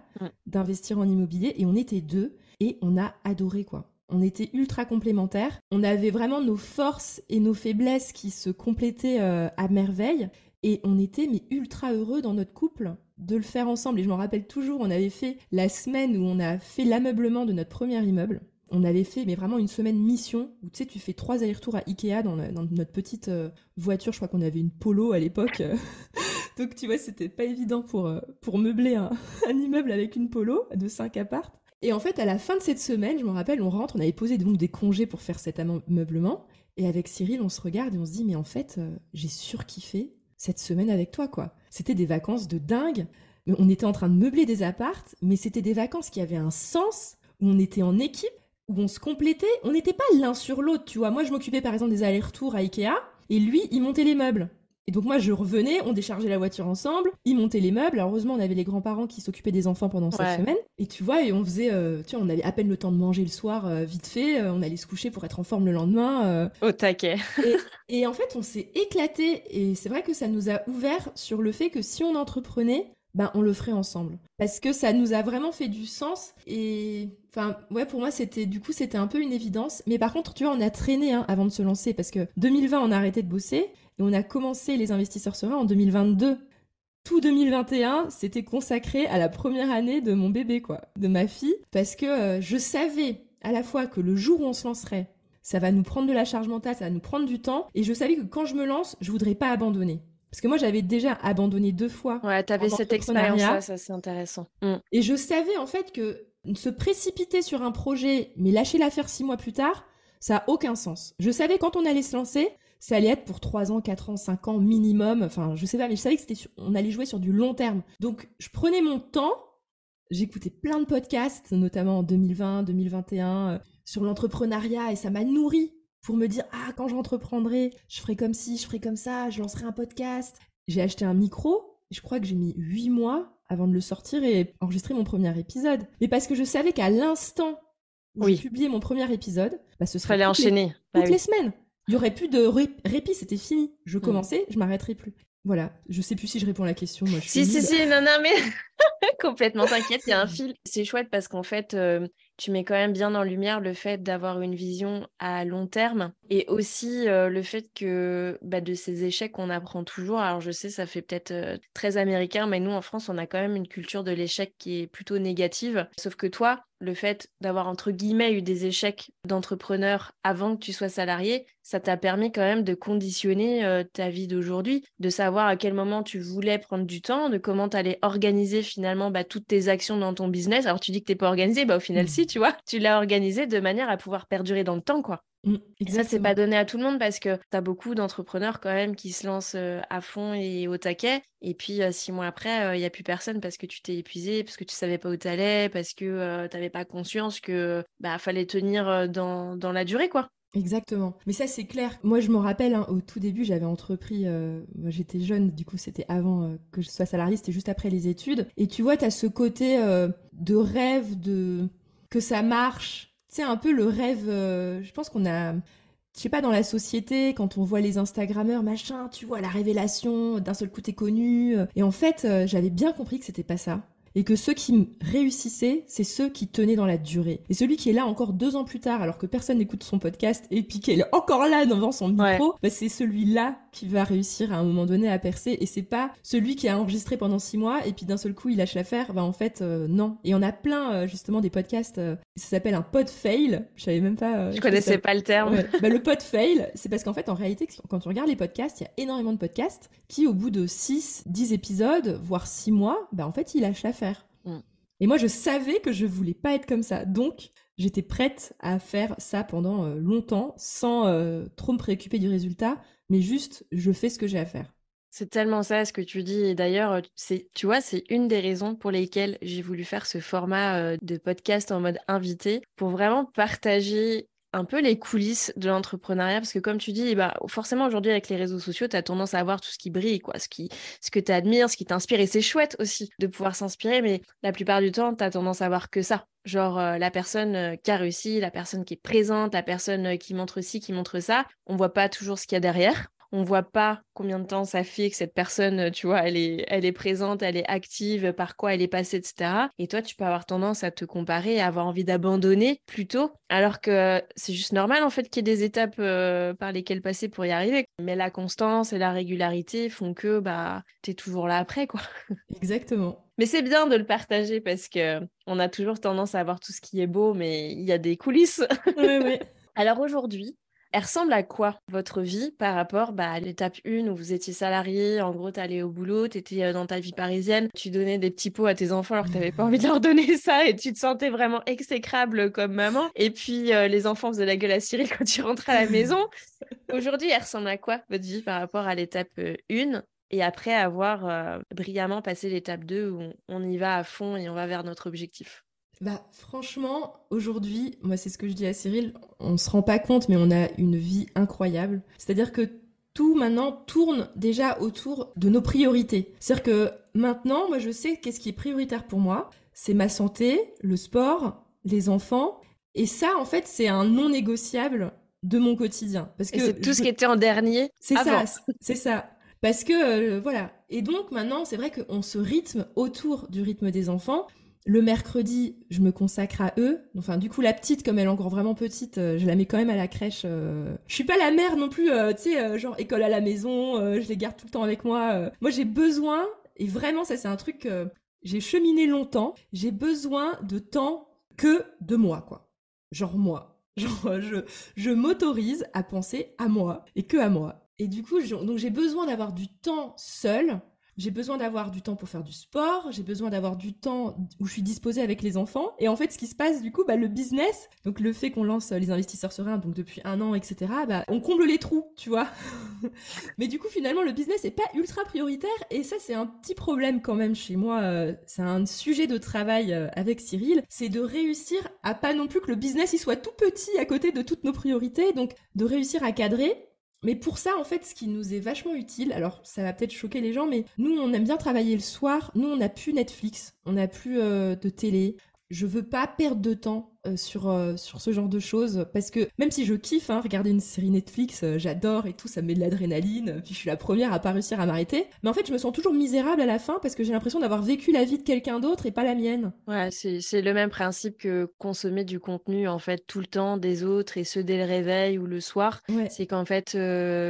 d'investir en immobilier et on était deux et on a adoré quoi. On était ultra complémentaires. On avait vraiment nos forces et nos faiblesses qui se complétaient euh, à merveille et on était mais ultra heureux dans notre couple de le faire ensemble. Et je m'en rappelle toujours, on avait fait la semaine où on a fait l'ameublement de notre premier immeuble. On avait fait mais vraiment une semaine mission où tu sais tu fais trois allers-retours à Ikea dans, notre petite euh, voiture. Je crois qu'on avait une Polo à l'époque. Donc tu vois c'était pas évident pour, euh, pour meubler un, immeuble avec une Polo de 5 appartes. Et en fait à la fin de cette semaine, je me rappelle, on rentre, on avait posé donc des congés pour faire cet ameublement. Et avec Cyril, on se regarde et on se dit mais en fait euh, j'ai surkiffé cette semaine avec toi quoi. C'était des vacances de dingue. On était en train de meubler des appartes, mais c'était des vacances qui avaient un sens, où on était en équipe où on se complétait. On n'était pas l'un sur l'autre, tu vois. Moi, je m'occupais par exemple des allers-retours à Ikea, et lui, il montait les meubles. Et donc moi, je revenais, on déchargeait la voiture ensemble, il montait les meubles. Alors, heureusement, on avait les grands-parents qui s'occupaient des enfants pendant cette semaine. Et tu vois, et on faisait, euh, tu vois, on avait à peine le temps de manger le soir, euh, vite fait. Euh, on allait se coucher pour être en forme le lendemain. Au taquet. et, et, en fait, on s'est éclaté. Et c'est vrai que ça nous a ouvert sur le fait que si on entreprenait, ben on le ferait ensemble. Parce que ça nous a vraiment fait du sens et enfin ouais pour moi c'était du coup c'était un peu une évidence. Mais par contre tu vois on a traîné hein, avant de se lancer parce que 2020 on a arrêté de bosser et on a commencé les investisseurs sereins en 2022. Tout 2021 c'était consacré à la première année de mon bébé quoi, de ma fille parce que euh, je savais à la fois que le jour où on se lancerait ça va nous prendre de la charge mentale, ça va nous prendre du temps. Et je savais que quand je me lance, je voudrais pas abandonner. Parce que moi, j'avais déjà abandonné deux fois. Ouais, t'avais cette expérience-là, ça c'est intéressant. Mm. Et je savais en fait que se précipiter sur un projet, mais lâcher l'affaire six mois plus tard, ça a aucun sens. Je savais quand on allait se lancer, ça allait être pour trois ans, quatre ans, cinq ans minimum. Enfin, je sais pas, mais je savais que c'était on allait jouer sur du long terme. Donc, je prenais mon temps. J'écoutais plein de podcasts, notamment en 2020, 2021, euh, sur l'entrepreneuriat, et ça m'a nourri pour me dire ah quand j'entreprendrai, je ferai comme ci, je ferai comme ça, je lancerai un podcast. J'ai acheté un micro, je crois que j'ai mis huit mois avant de le sortir et enregistrer mon premier épisode. Mais parce que je savais qu'à l'instant où oui. j'ai publié mon premier épisode, bah, ce serait Fallait enchaîner. Les, bah toutes les semaines. Il y aurait plus de répit, c'était fini. Je mm. commençais, je m'arrêterai plus. Voilà, je sais plus si je réponds à la question. Moi, si, si, si, non, non, mais complètement, t'inquiète, il y a un fil. C'est chouette parce qu'en fait, euh, tu mets quand même bien en lumière le fait d'avoir une vision à long terme et aussi euh, le fait que bah, de ces échecs, on apprend toujours. Alors je sais, ça fait peut-être euh, très américain, mais nous en France, on a quand même une culture de l'échec qui est plutôt négative. Sauf que toi, le fait d'avoir entre guillemets eu des échecs d'entrepreneur avant que tu sois salarié, ça t'a permis quand même de conditionner euh, ta vie d'aujourd'hui, de savoir à quel moment tu voulais prendre du temps, de comment tu allais organiser finalement bah, toutes tes actions dans ton business. Alors tu dis que tu n'es pas organisé, bah, au final mmh. si, tu vois, tu l'as organisé de manière à pouvoir perdurer dans le temps, quoi. Mmh, et ça, c'est pas donné à tout le monde parce que tu as beaucoup d'entrepreneurs quand même qui se lancent à fond et au taquet. Et puis, six mois après, il n'y a plus personne parce que tu t'es épuisé, parce que tu savais pas où tu allais, parce que tu n'avais pas conscience que bah, fallait tenir dans, dans la durée, quoi. Exactement. Mais ça, c'est clair. Moi, je me rappelle, hein, au tout début, j'avais entrepris, moi j'étais jeune, du coup, c'était avant que je sois salarié, c'était juste après les études. Et tu vois, tu as ce côté de rêve, de que ça marche, c'est un peu le rêve. Euh, je pense qu'on a. Je sais pas, dans la société, quand on voit les Instagrammeurs, machin, tu vois, la révélation, d'un seul coup t'es connu. Et en fait, euh, j'avais bien compris que c'était pas ça et que ceux qui réussissaient, c'est ceux qui tenaient dans la durée. Et celui qui est là encore deux ans plus tard, alors que personne n'écoute son podcast, et puis qu'il est encore là devant son micro, bah, c'est celui-là qui va réussir à un moment donné à percer, et c'est pas celui qui a enregistré pendant six mois, et puis d'un seul coup il lâche l'affaire, bah en fait, euh, non. Et on a plein, euh, justement, des podcasts, euh, ça s'appelle un pod fail, je savais même pas... je connaissais pas le terme. bah, le pod fail, c'est parce qu'en fait, en réalité, quand tu regardes les podcasts, il y a énormément de podcasts qui, au bout de 6, 10 épisodes, voire 6 mois, bah en fait, ils lâchent l'affaire. Mm. Et moi, je savais que je voulais pas être comme ça. Donc, j'étais prête à faire ça pendant euh, longtemps, sans euh, trop me préoccuper du résultat, mais juste, je fais ce que j'ai à faire. C'est tellement ça ce que tu dis. Et d'ailleurs, euh, tu vois, c'est une des raisons pour lesquelles j'ai voulu faire ce format de podcast en mode invité, pour vraiment partager un peu les coulisses de l'entrepreneuriat parce que comme tu dis bah forcément aujourd'hui avec les réseaux sociaux tu as tendance à voir tout ce qui brille quoi ce qui ce que tu admires ce qui t'inspire. Et c'est chouette aussi de pouvoir s'inspirer mais la plupart du temps tu as tendance à voir que ça. Genre euh, la personne euh, qui a réussi la personne qui est présente la personne euh, qui montre ci qui montre ça on voit pas toujours ce qu'il y a derrière on voit pas combien de temps ça fait que cette personne, tu vois, elle est, elle est présente, elle est active, par quoi elle est passée, etc. Et toi, tu peux avoir tendance à te comparer et avoir envie d'abandonner plutôt, alors que c'est juste normal en fait qu'il y ait des étapes euh, par lesquelles passer pour y arriver. Mais la constance et la régularité font que bah es toujours là après, quoi. Exactement. Mais c'est bien de le partager parce que on a toujours tendance à voir tout ce qui est beau, mais il y a des coulisses. Oui, oui. Alors aujourd'hui, elle ressemble à quoi votre vie par rapport bah, à l'étape 1 où vous étiez salarié, en gros tu allais au boulot, tu étais euh, dans ta vie parisienne, tu donnais des petits pots à tes enfants alors que tu n'avais pas envie de leur donner ça et tu te sentais vraiment exécrable comme maman. Et puis euh, les enfants faisaient la gueule à Cyril quand tu rentrais à la maison. Aujourd'hui, elle ressemble à quoi votre vie par rapport à l'étape 1 euh, et après avoir brillamment passé l'étape 2 où on y va à fond et on va vers notre objectif? Bah franchement, aujourd'hui, moi c'est ce que je dis à Cyril, on se rend pas compte mais on a une vie incroyable. C'est-à-dire que tout maintenant tourne déjà autour de nos priorités. C'est-à-dire que maintenant, moi je sais qu'est-ce qui est prioritaire pour moi, c'est ma santé, le sport, les enfants et ça en fait, c'est un non négociable de mon quotidien parce que c'est tout ce qui était en dernier. C'est ça, c'est ça. Parce que euh, voilà. Et donc maintenant, c'est vrai qu'on se rythme autour du rythme des enfants. Le mercredi, je me consacre à eux. Enfin, du coup, la petite, comme elle est encore vraiment petite, euh, je la mets quand même à la crèche. Euh. Je suis pas la mère non plus, euh, tu sais, genre école à la maison, je les garde tout le temps avec moi. Moi, j'ai besoin, et vraiment, ça c'est un truc j'ai cheminé longtemps, j'ai besoin de temps que de moi, quoi. Genre moi. Genre, je, je m'autorise à penser à moi, et que à moi. Et du coup, donc j'ai besoin d'avoir du temps seul j'ai besoin d'avoir du temps pour faire du sport, j'ai besoin d'avoir du temps où je suis disposée avec les enfants. Et en fait, ce qui se passe, du coup, bah, le business, donc le fait qu'on lance les investisseurs sereins, donc depuis un an, etc., bah, on comble les trous, tu vois. Mais du coup, finalement, le business n'est pas ultra prioritaire. Et ça, c'est un petit problème quand même chez moi. Euh, c'est un sujet de travail euh, avec Cyril. C'est de réussir à pas non plus que le business il soit tout petit à côté de toutes nos priorités. Donc, de réussir à cadrer mais pour ça, en fait, ce qui nous est vachement utile, alors ça va peut-être choquer les gens, mais nous, on aime bien travailler le soir. Nous, on n'a plus Netflix, on n'a plus euh, de télé. Je veux pas perdre de temps sur, euh, sur ce genre de choses. Parce que même si je kiffe hein, regarder une série Netflix, euh, j'adore et tout, ça me met de l'adrénaline, puis je suis la première à pas réussir à m'arrêter. Mais en fait, je me sens toujours misérable à la fin parce que j'ai l'impression d'avoir vécu la vie de quelqu'un d'autre et pas la mienne. Ouais, c'est le même principe que consommer du contenu en fait tout le temps des autres et ceux dès le réveil ou le soir. C'est qu'en fait,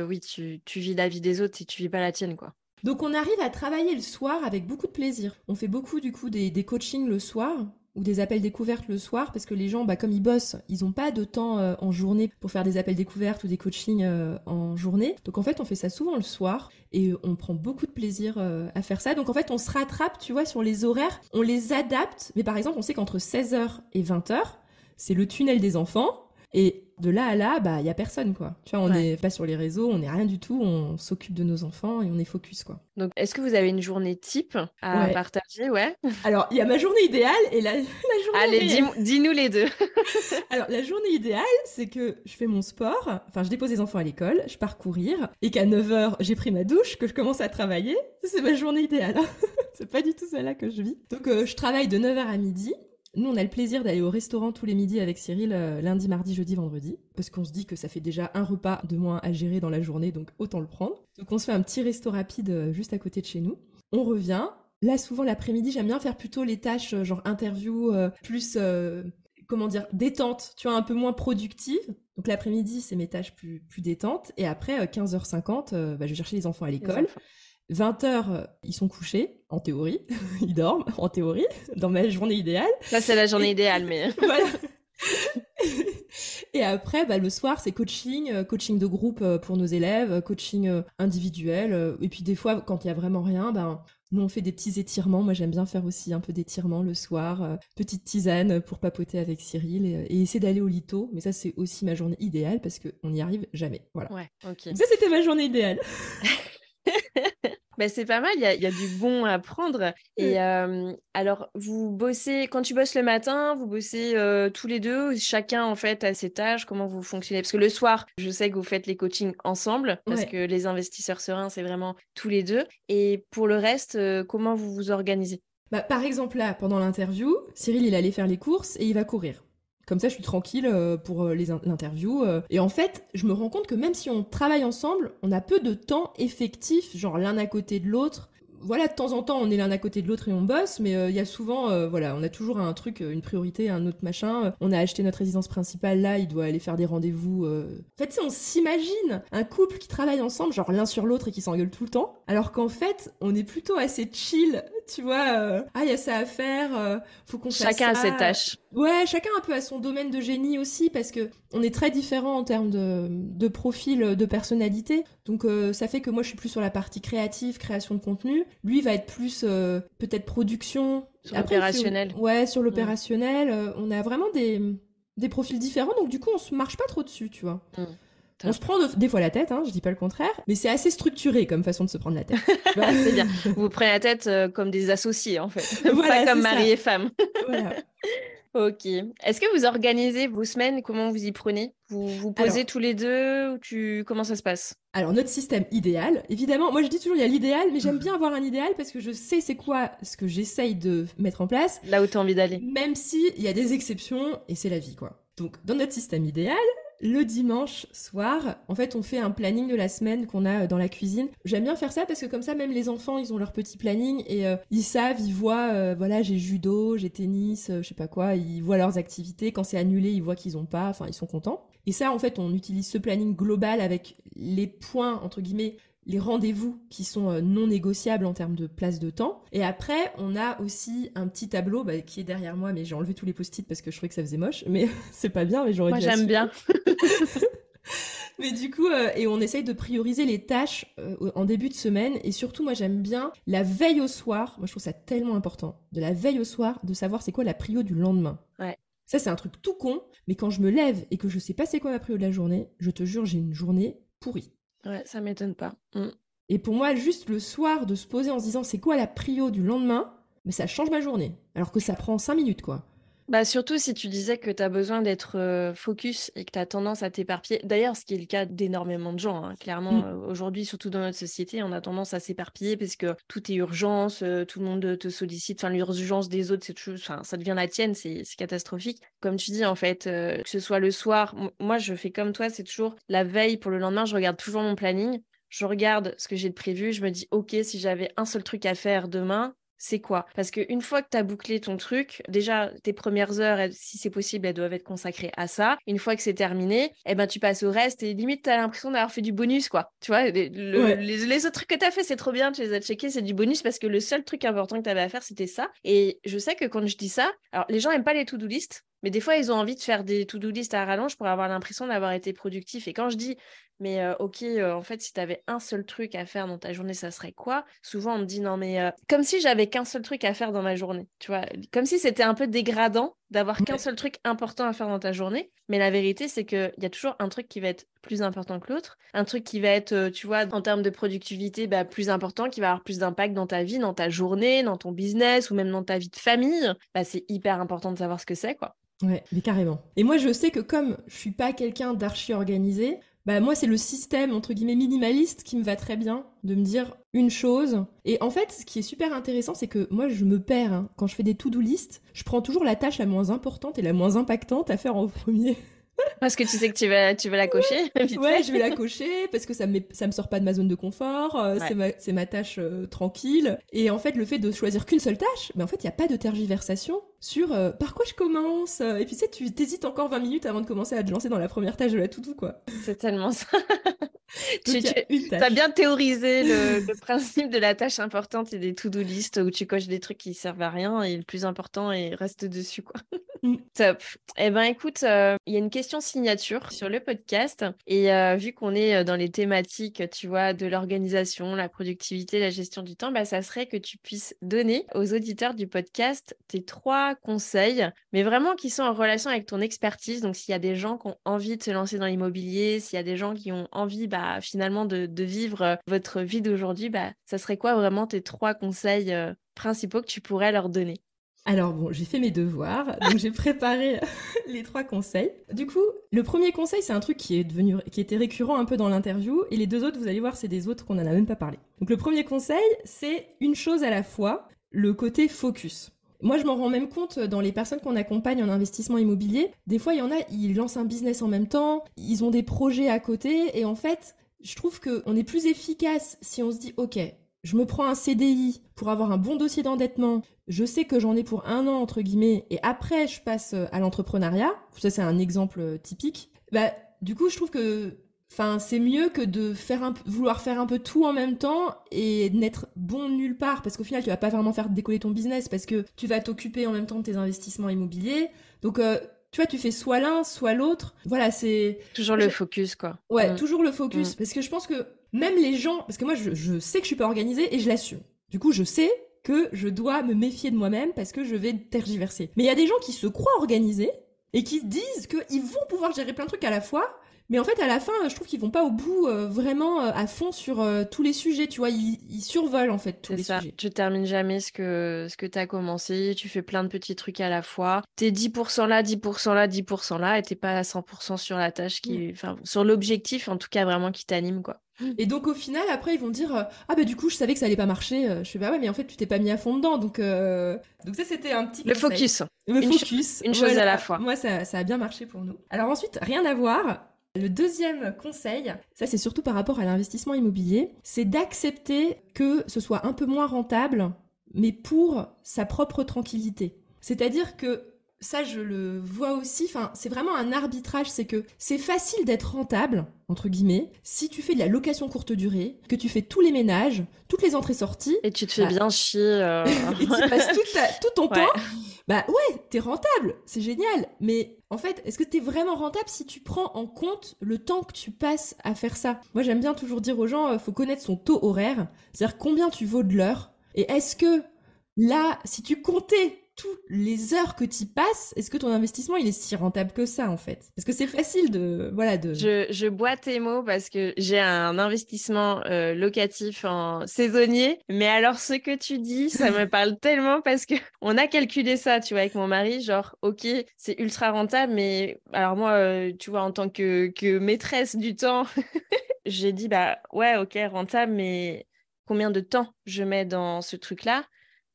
oui, tu, tu vis la vie des autres si tu vis pas la tienne, quoi. Donc on arrive à travailler le soir avec beaucoup de plaisir. On fait beaucoup du coup des, des coachings le soir ou des appels découvertes le soir parce que les gens, bah, comme ils bossent, ils n'ont pas de temps euh, en journée pour faire des appels découvertes ou des coachings euh, en journée. Donc en fait, on fait ça souvent le soir et on prend beaucoup de plaisir euh, à faire ça. Donc en fait, on se rattrape, tu vois, sur les horaires, on les adapte. Mais par exemple, on sait qu'entre 16h et 20h, c'est le tunnel des enfants. Et de là à là, bah, il y a personne, quoi. Tu vois, on n'est pas sur les réseaux, on n'est rien du tout, on s'occupe de nos enfants et on est focus, quoi. Donc, est-ce que vous avez une journée type à partager? Ouais. Alors, il y a ma journée idéale et la, journée. Allez, dis-nous les deux. Alors, la journée idéale, c'est que je fais mon sport, enfin, je dépose les enfants à l'école, je pars courir et qu'à 9h, j'ai pris ma douche, que je commence à travailler. C'est ma journée idéale. c'est pas du tout celle-là que je vis. Donc, euh, je travaille de 9h à midi. Nous, on a le plaisir d'aller au restaurant tous les midis avec Cyril, euh, lundi, mardi, jeudi, vendredi, parce qu'on se dit que ça fait déjà un repas de moins à gérer dans la journée, donc autant le prendre. Donc on se fait un petit resto rapide euh, juste à côté de chez nous. On revient. Là, souvent, l'après-midi, j'aime bien faire plutôt les tâches euh, genre interview, plus, comment dire, détente, tu vois, un peu moins productive. Donc l'après-midi, c'est mes tâches plus, plus détentes. Et après, 15h50, bah, je vais chercher les enfants à l'école. 20 heures, euh, ils sont couchés, en théorie. ils dorment, en théorie, dans ma journée idéale. Ça, c'est la journée idéale, mais. voilà. Et après, bah, le soir, c'est coaching, euh, coaching de groupe euh, pour nos élèves, coaching individuel. Et puis des fois, quand il y a vraiment rien, ben, nous on fait des petits étirements. Moi, j'aime bien faire aussi un peu d'étirements le soir, petite tisane pour papoter avec Cyril et, essayer d'aller au lito. Mais ça, c'est aussi ma journée idéale parce qu'on n'y arrive jamais. Voilà. Ouais, ça, c'était ma journée idéale. Ben, c'est pas mal, il y, a, du bon à prendre. Et mmh. alors, vous bossez, quand tu bosses le matin, vous bossez tous les deux, chacun en fait a ses tâches, comment vous fonctionnez? Parce que le soir, je sais que vous faites les coachings ensemble, parce que les investisseurs sereins, c'est vraiment tous les deux. Et pour le reste, comment vous vous organisez? Bah, Par exemple, là, pendant l'interview, Cyril, il allait faire les courses et il va courir. Comme ça, je suis tranquille euh, pour euh, les l'interview. Euh. Et en fait, je me rends compte que même si on travaille ensemble, on a peu de temps effectif, genre l'un à côté de l'autre voilà, de temps en temps, on est l'un à côté de l'autre et on bosse, mais il y a souvent, voilà, on a toujours un truc, une priorité, un autre machin. On a acheté notre résidence principale là, il doit aller faire des rendez-vous. En fait, on s'imagine un couple qui travaille ensemble, genre l'un sur l'autre et qui s'engueule tout le temps, alors qu'en fait, on est plutôt assez chill, tu vois. ah, il y a ça à faire, faut qu'on fasse Chacun a ses tâches. Ouais, chacun un peu à son domaine de génie aussi, parce que on est très différents en termes de, de profil, de personnalité. Donc ça fait que moi, je suis plus sur la partie créative, création de contenu. Lui va être plus euh, peut-être production. Sur l'opérationnel. Ouais, sur l'opérationnel. Euh, on a vraiment des, des profils différents, donc du coup, on se marche pas trop dessus, tu vois. Mm. On se prend des fois la tête, hein, je dis pas le contraire, mais c'est assez structuré comme façon de se prendre la tête. c'est bien. Vous prenez la tête euh, comme des associés en fait, pas comme mari et femme. voilà. Ok. Est-ce que vous organisez vos semaines? Comment vous y prenez? Vous vous posez tous les deux ou tu... Comment ça se passe? Alors, notre système idéal, évidemment, moi je dis toujours il y a l'idéal, mais j'aime bien avoir un idéal parce que je sais c'est quoi ce que j'essaye de mettre en place. Là où tu as envie d'aller. Même s'il y a des exceptions et c'est la vie, quoi. Donc, dans notre système idéal, le dimanche soir, en fait, on fait un planning de la semaine qu'on a euh, dans la cuisine. J'aime bien faire ça parce que comme ça, même les enfants, ils ont leur petit planning et euh, ils savent, ils voient, euh, voilà, j'ai judo, j'ai tennis, je sais pas quoi, ils voient leurs activités. Quand c'est annulé, ils voient qu'ils ont pas, enfin, ils sont contents. Et ça, en fait, on utilise ce planning global avec les points, entre guillemets, les rendez-vous qui sont euh, non négociables en termes de place de temps. Et après, on a aussi un petit tableau bah, qui est derrière moi, mais j'ai enlevé tous les post-it parce que je trouvais que ça faisait moche. Mais c'est pas bien, mais j'aurais Moi, j'aime bien. mais du coup, euh, et on essaye de prioriser les tâches euh, en début de semaine. Et surtout, moi, j'aime bien la veille au soir. Moi, je trouve ça tellement important. De la veille au soir, de savoir c'est quoi la prio du lendemain. Ouais. Ça, c'est un truc tout con. Mais quand je me lève et que je sais pas c'est quoi ma prio de la journée, je te jure, j'ai une journée pourrie. Ouais, ça m'étonne pas. Mm. Et pour moi, juste le soir, de se poser en se disant c'est quoi la prio du lendemain, mais ça change ma journée. Alors que ça prend cinq minutes, quoi. Bah surtout si tu disais que tu as besoin d'être focus et que tu as tendance à t'éparpiller. D'ailleurs, ce qui est le cas d'énormément de gens. Hein. Clairement, mm. euh, aujourd'hui, surtout dans notre société, on a tendance à s'éparpiller parce que tout est urgence, tout le monde te sollicite. Enfin, l'urgence des autres, c'est enfin, ça devient la tienne, c'est catastrophique. Comme tu dis, en fait, que ce soit le soir, moi, je fais comme toi, c'est toujours la veille pour le lendemain, je regarde toujours mon planning je regarde ce que j'ai de prévu, je me dis, OK, si j'avais un seul truc à faire demain, c'est quoi? Parce qu'une fois que tu as bouclé ton truc, déjà tes premières heures, si c'est possible, elles doivent être consacrées à ça. Une fois que c'est terminé, eh ben tu passes au reste et limite tu as l'impression d'avoir fait du bonus quoi. Tu vois, les, autres trucs que tu as fait, c'est trop bien, tu les as checkés, c'est du bonus parce que le seul truc important que tu avais à faire, c'était ça. Et je sais que quand je dis ça, alors les gens aiment pas les to-do list, mais des fois, ils ont envie de faire des to-do list à rallonge pour avoir l'impression d'avoir été productif. Et quand je dis mais euh, ok, euh, en fait, si tu avais un seul truc à faire dans ta journée, ça serait quoi? Souvent, on me dit non, mais euh, comme si j'avais qu'un seul truc à faire dans ma journée, tu vois, comme si c'était un peu dégradant d'avoir qu'un seul truc important à faire dans ta journée. Mais la vérité, c'est qu'il y a toujours un truc qui va être plus important que l'autre, un truc qui va être, tu vois, en termes de productivité, bah, plus important, qui va avoir plus d'impact dans ta vie, dans ta journée, dans ton business ou même dans ta vie de famille. Bah, c'est hyper important de savoir ce que c'est, quoi. Ouais, mais carrément. Et moi, je sais que comme je suis pas quelqu'un d'archi organisé, bah moi c'est le système entre guillemets minimaliste qui me va très bien de me dire une chose et en fait ce qui est super intéressant c'est que moi je me perds hein. quand je fais des to-do list je prends toujours la tâche la moins importante et la moins impactante à faire en premier parce que tu sais que tu vas, tu vas la cocher. Ouais, je vais la cocher parce que ça me, ça me sort pas de ma zone de confort. Euh, c'est ma, ma, tâche euh, tranquille. Et en fait, le fait de choisir qu'une seule tâche, mais en fait, il y a pas de tergiversation sur euh, par quoi je commence. Et puis tu sais, tu t'hésites encore 20 minutes avant de commencer à te lancer dans la première tâche de la toutou, quoi. C'est tellement ça. tu, as bien théorisé le, principe de la tâche importante et des to-do list où tu coches des trucs qui servent à rien et le plus important et reste dessus, quoi. Mm. Top. Eh ben, écoute, il y a une question signature sur le podcast. Et euh, vu qu'on est euh, dans les thématiques, tu vois, de l'organisation, la productivité, la gestion du temps, bah, ça serait que tu puisses donner aux auditeurs du podcast tes trois conseils, mais vraiment qui sont en relation avec ton expertise. Donc, s'il y a des gens qui ont envie de se lancer dans l'immobilier, s'il y a des gens qui ont envie, bah, finalement, de, vivre euh, votre vie d'aujourd'hui, bah, ça serait quoi vraiment tes trois conseils principaux que tu pourrais leur donner? Alors bon, j'ai fait mes devoirs, donc j'ai préparé les trois conseils. Du coup, le premier conseil, c'est un truc qui est devenu, qui était récurrent un peu dans l'interview, et les deux autres, vous allez voir, c'est des autres qu'on n'en a même pas parlé. Donc le premier conseil, c'est une chose à la fois, le côté focus. Moi, je m'en rends même compte dans les personnes qu'on accompagne en investissement immobilier. Des fois, il y en a, ils lancent un business en même temps, ils ont des projets à côté, et en fait, je trouve qu'on est plus efficace si on se dit, OK, je me prends un CDI pour avoir un bon dossier d'endettement, je sais que j'en ai pour un an, entre guillemets, et après, je passe à l'entrepreneuriat. Ça, c'est un exemple typique. Bah, du coup, je trouve que Enfin, c'est mieux que de faire un, vouloir faire un peu tout en même temps et n'être bon nulle part parce qu'au final, tu vas pas vraiment faire décoller ton business parce que tu vas t'occuper en même temps de tes investissements immobiliers. Donc, euh, tu vois, tu fais soit l'un, soit l'autre. Voilà, c'est toujours le focus, quoi. Ouais, mm. toujours le focus mm. parce que je pense que même les gens, parce que moi, je, je sais que je suis pas organisée et je l'assume. Du coup, je sais que je dois me méfier de moi-même parce que je vais tergiverser. Mais il y a des gens qui se croient organisés et qui se disent qu'ils vont pouvoir gérer plein de trucs à la fois mais en fait, à la fin, je trouve qu'ils vont pas au bout euh, vraiment euh, à fond sur euh, tous les sujets. Tu vois, ils, survolent en fait tous les ça. sujets. Tu termines jamais ce que, ce que tu as commencé. Tu fais plein de petits trucs à la fois. T'es 10% là, 10% là, 10% là, et t'es pas à 100% sur la tâche qui, mm. enfin, sur l'objectif en tout cas vraiment qui t'anime quoi. Et donc au final, après, ils vont dire ah bah du coup, je savais que ça allait pas marcher. Je fais bah ouais, mais en fait, tu t'es pas mis à fond dedans, donc donc ça c'était un petit le focus. Le focus, une chose à la fois. Moi, ça, ça a bien marché pour nous. Alors ensuite, rien à voir. Le deuxième conseil, ça c'est surtout par rapport à l'investissement immobilier, c'est d'accepter que ce soit un peu moins rentable, mais pour sa propre tranquillité. C'est-à-dire que ça je le vois aussi, enfin c'est vraiment un arbitrage, c'est que c'est facile d'être rentable, entre guillemets, si tu fais de la location courte durée, que tu fais tous les ménages, toutes les entrées-sorties. Et tu te fais bah bien chier. Euh. et tu passes tout, ton temps. Bah ouais, t'es rentable, c'est génial. Mais en fait, est-ce que t'es vraiment rentable si tu prends en compte le temps que tu passes à faire ça? Moi j'aime bien toujours dire aux gens, il euh, faut connaître son taux horaire, c'est-à-dire combien tu vaux de l'heure. Et est-ce que là, si tu comptais toutes les heures que tu passes, est-ce que ton investissement il est si rentable que ça en fait? Parce que c'est facile de voilà de. Je, je, bois tes mots parce que j'ai un investissement euh, locatif en saisonnier, mais alors ce que tu dis, ça me parle tellement parce que on a calculé ça, tu vois, avec mon mari, genre ok, c'est ultra rentable, mais alors moi, euh, tu vois, en tant que, que maîtresse du temps, j'ai dit bah ouais, ok, rentable, mais combien de temps je mets dans ce truc-là?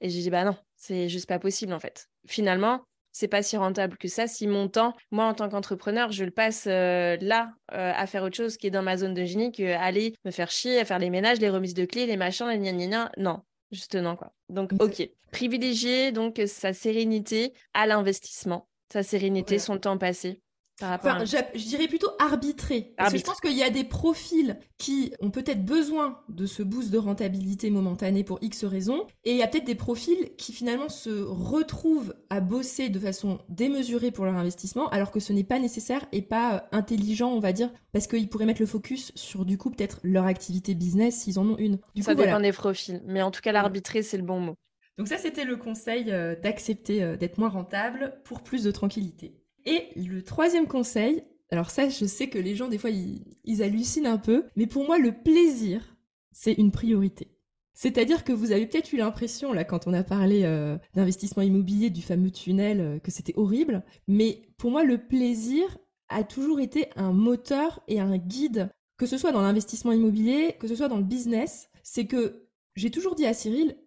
Et j'ai dit bah non, c'est juste pas possible en fait. Finalement, c'est pas si rentable que ça. Si mon temps, moi en tant qu'entrepreneur, je le passe euh, là euh, à faire autre chose qui est dans ma zone de génie que aller me faire chier à faire les ménages, les remises de clés, les machins, les gna gna Non, juste non quoi. Donc ok, privilégier donc sa sérénité à l'investissement, sa sérénité, son temps passé je, dirais plutôt arbitrer. Parce que je pense qu'il y a des profils qui ont peut-être besoin de ce boost de rentabilité momentanée pour X raisons, et il y a peut-être des profils qui finalement se retrouvent à bosser de façon démesurée pour leur investissement, alors que ce n'est pas nécessaire et pas euh, intelligent, on va dire, parce qu'ils pourraient mettre le focus sur du coup peut-être leur activité business s'ils en ont une. Du ça dépend des profils, mais en tout cas l'arbitrer c'est le bon mot. Donc ça c'était le conseil euh, d'accepter euh, d'être moins rentable pour plus de tranquillité. Et le troisième conseil, alors ça, je sais que les gens, des fois, ils, hallucinent un peu, mais pour moi, le plaisir, c'est une priorité. C'est-à-dire que vous avez peut-être eu l'impression, là, quand on a parlé euh, d'investissement immobilier, du fameux tunnel, euh, que c'était horrible, mais pour moi, le plaisir a toujours été un moteur et un guide, que ce soit dans l'investissement immobilier, que ce soit dans le business. C'est que j'ai toujours dit à Cyril,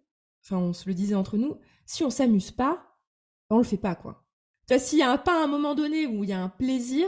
enfin, on se le disait entre nous, si on s'amuse pas, on le fait pas, quoi. Tu s'il y a un, pas un moment donné où il y a un plaisir,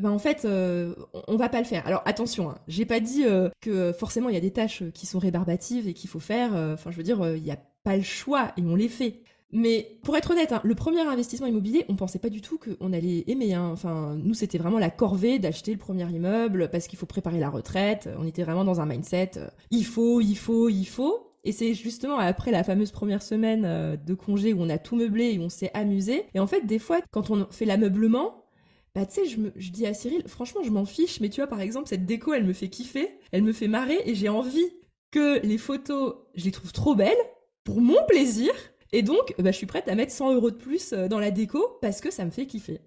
ben en fait, euh, on, va pas le faire. Alors attention, hein, j'ai pas dit euh, que forcément il y a des tâches qui sont rébarbatives et qu'il faut faire. Euh, enfin, je veux dire, il n'y a pas le choix et on les fait. Mais pour être honnête, hein, le premier investissement immobilier, on pensait pas du tout qu'on allait aimer. Hein. Enfin, nous, c'était vraiment la corvée d'acheter le premier immeuble parce qu'il faut préparer la retraite. On était vraiment dans un mindset il faut, il faut, il faut. Et c'est justement après la fameuse première semaine euh, de congé où on a tout meublé et on s'est amusé. Et en fait, des fois, quand on fait l'ameublement, bah tu sais, je, je dis à Cyril, franchement, je m'en fiche, mais tu vois, par exemple, cette déco, elle me fait kiffer, elle me fait marrer, et j'ai envie que les photos, je les trouve trop belles, pour mon plaisir, et donc, bah, je suis prête à mettre 100 euros de plus euh, dans la déco parce que ça me fait kiffer.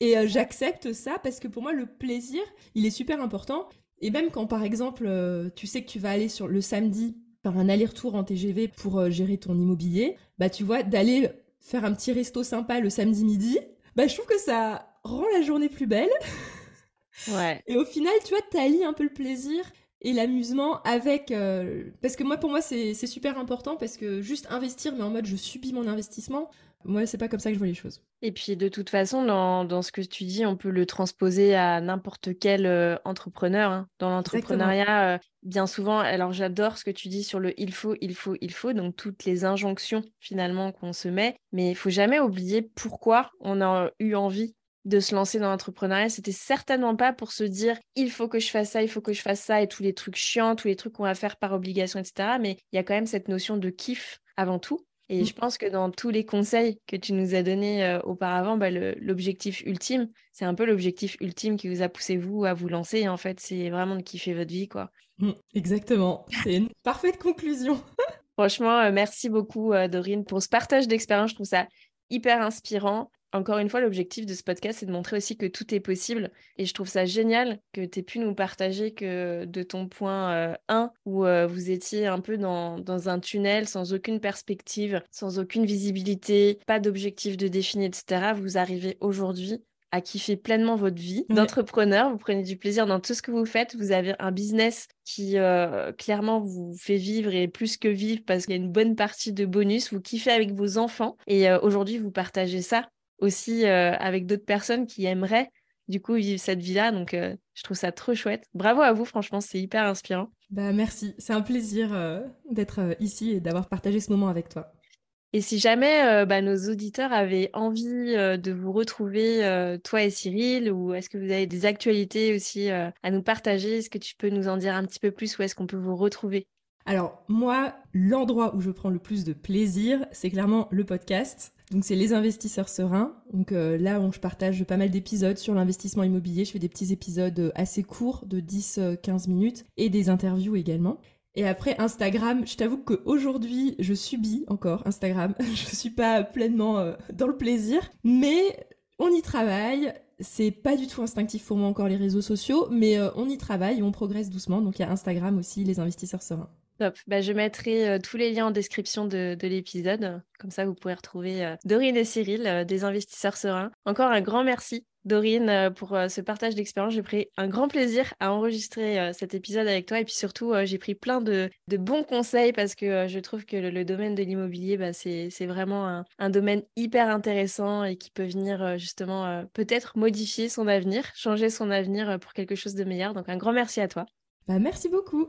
Et euh, j'accepte ça parce que pour moi, le plaisir, il est super important. Et même quand, par exemple, tu sais que tu vas aller sur le samedi un aller-retour en TGV pour euh, gérer ton immobilier, bah tu vois, d'aller faire un petit resto sympa le samedi midi, bah je trouve que ça rend la journée plus belle. Ouais. Et au final, tu vois, t'allies un peu le plaisir et l'amusement avec parce que moi pour moi c'est super important parce que juste investir mais en mode je subis mon investissement moi, c'est pas comme ça que je vois les choses. Et puis, de toute façon, dans, ce que tu dis, on peut le transposer à n'importe quel euh, entrepreneur. Hein. Dans l'entrepreneuriat, euh, bien souvent, alors j'adore ce que tu dis sur le il faut, il faut, il faut, donc toutes les injonctions finalement qu'on se met. Mais il faut jamais oublier pourquoi on a eu envie de se lancer dans l'entrepreneuriat, c'était certainement pas pour se dire il faut que je fasse ça, il faut que je fasse ça et tous les trucs chiants, tous les trucs qu'on va faire par obligation, etc. Mais il y a quand même cette notion de kiff avant tout. Et mmh. je pense que dans tous les conseils que tu nous as donnés euh, auparavant, bah, l'objectif ultime, c'est un peu l'objectif ultime qui vous a poussé vous à vous lancer. en fait, c'est vraiment de kiffer votre vie, quoi. Mmh, exactement. C'est une parfaite conclusion. Franchement, euh, merci beaucoup, euh, Dorine, pour ce partage d'expérience. Je trouve ça hyper inspirant. Encore une fois, l'objectif de ce podcast, c'est de montrer aussi que tout est possible. Et je trouve ça génial que tu aies pu nous partager que de ton point 1, euh, où euh, vous étiez un peu dans, dans, un tunnel, sans aucune perspective, sans aucune visibilité, pas d'objectif de défini, etc., vous arrivez aujourd'hui à kiffer pleinement votre vie d'entrepreneur. Vous prenez du plaisir dans tout ce que vous faites. Vous avez un business qui euh, clairement vous fait vivre et plus que vivre parce qu'il y a une bonne partie de bonus. Vous kiffez avec vos enfants et aujourd'hui vous partagez ça aussi euh, avec d'autres personnes qui aimeraient du coup vivre cette vie-là. Donc euh, je trouve ça trop chouette. Bravo à vous, franchement, c'est hyper inspirant. Bah merci, c'est un plaisir euh, d'être ici et d'avoir partagé ce moment avec toi. Et si jamais bah, nos auditeurs avaient envie de vous retrouver, toi et Cyril, ou est-ce que vous avez des actualités aussi à nous partager? Est-ce que tu peux nous en dire un petit peu plus Où est-ce qu'on peut vous retrouver? Alors moi, l'endroit où je prends le plus de plaisir, c'est clairement le podcast. Donc c'est les investisseurs sereins. Donc euh, là, on, je partage pas mal d'épisodes sur l'investissement immobilier. Je fais des petits épisodes euh, assez courts de 10-15 euh, minutes et des interviews également. Et après Instagram, je t'avoue qu'aujourd'hui, je subis encore Instagram. je suis pas pleinement dans le plaisir, mais on y travaille. C'est pas du tout instinctif pour moi encore les réseaux sociaux, mais on y travaille et on progresse doucement. Donc il y a Instagram aussi, les investisseurs sereins. Bah, je mettrai euh, tous les liens en description de, l'épisode. Comme ça, vous pourrez retrouver euh, Dorine et Cyril, euh, des investisseurs sereins. Encore un grand merci, Dorine, pour ce partage d'expérience. J'ai pris un grand plaisir à enregistrer cet épisode avec toi. Et puis surtout, j'ai pris plein de, bons conseils parce que je trouve que le, domaine de l'immobilier, bah, c'est vraiment un, un, domaine hyper intéressant et qui peut venir justement peut-être modifier son avenir, changer son avenir pour quelque chose de meilleur. Donc, un grand merci à toi. Bah, merci beaucoup.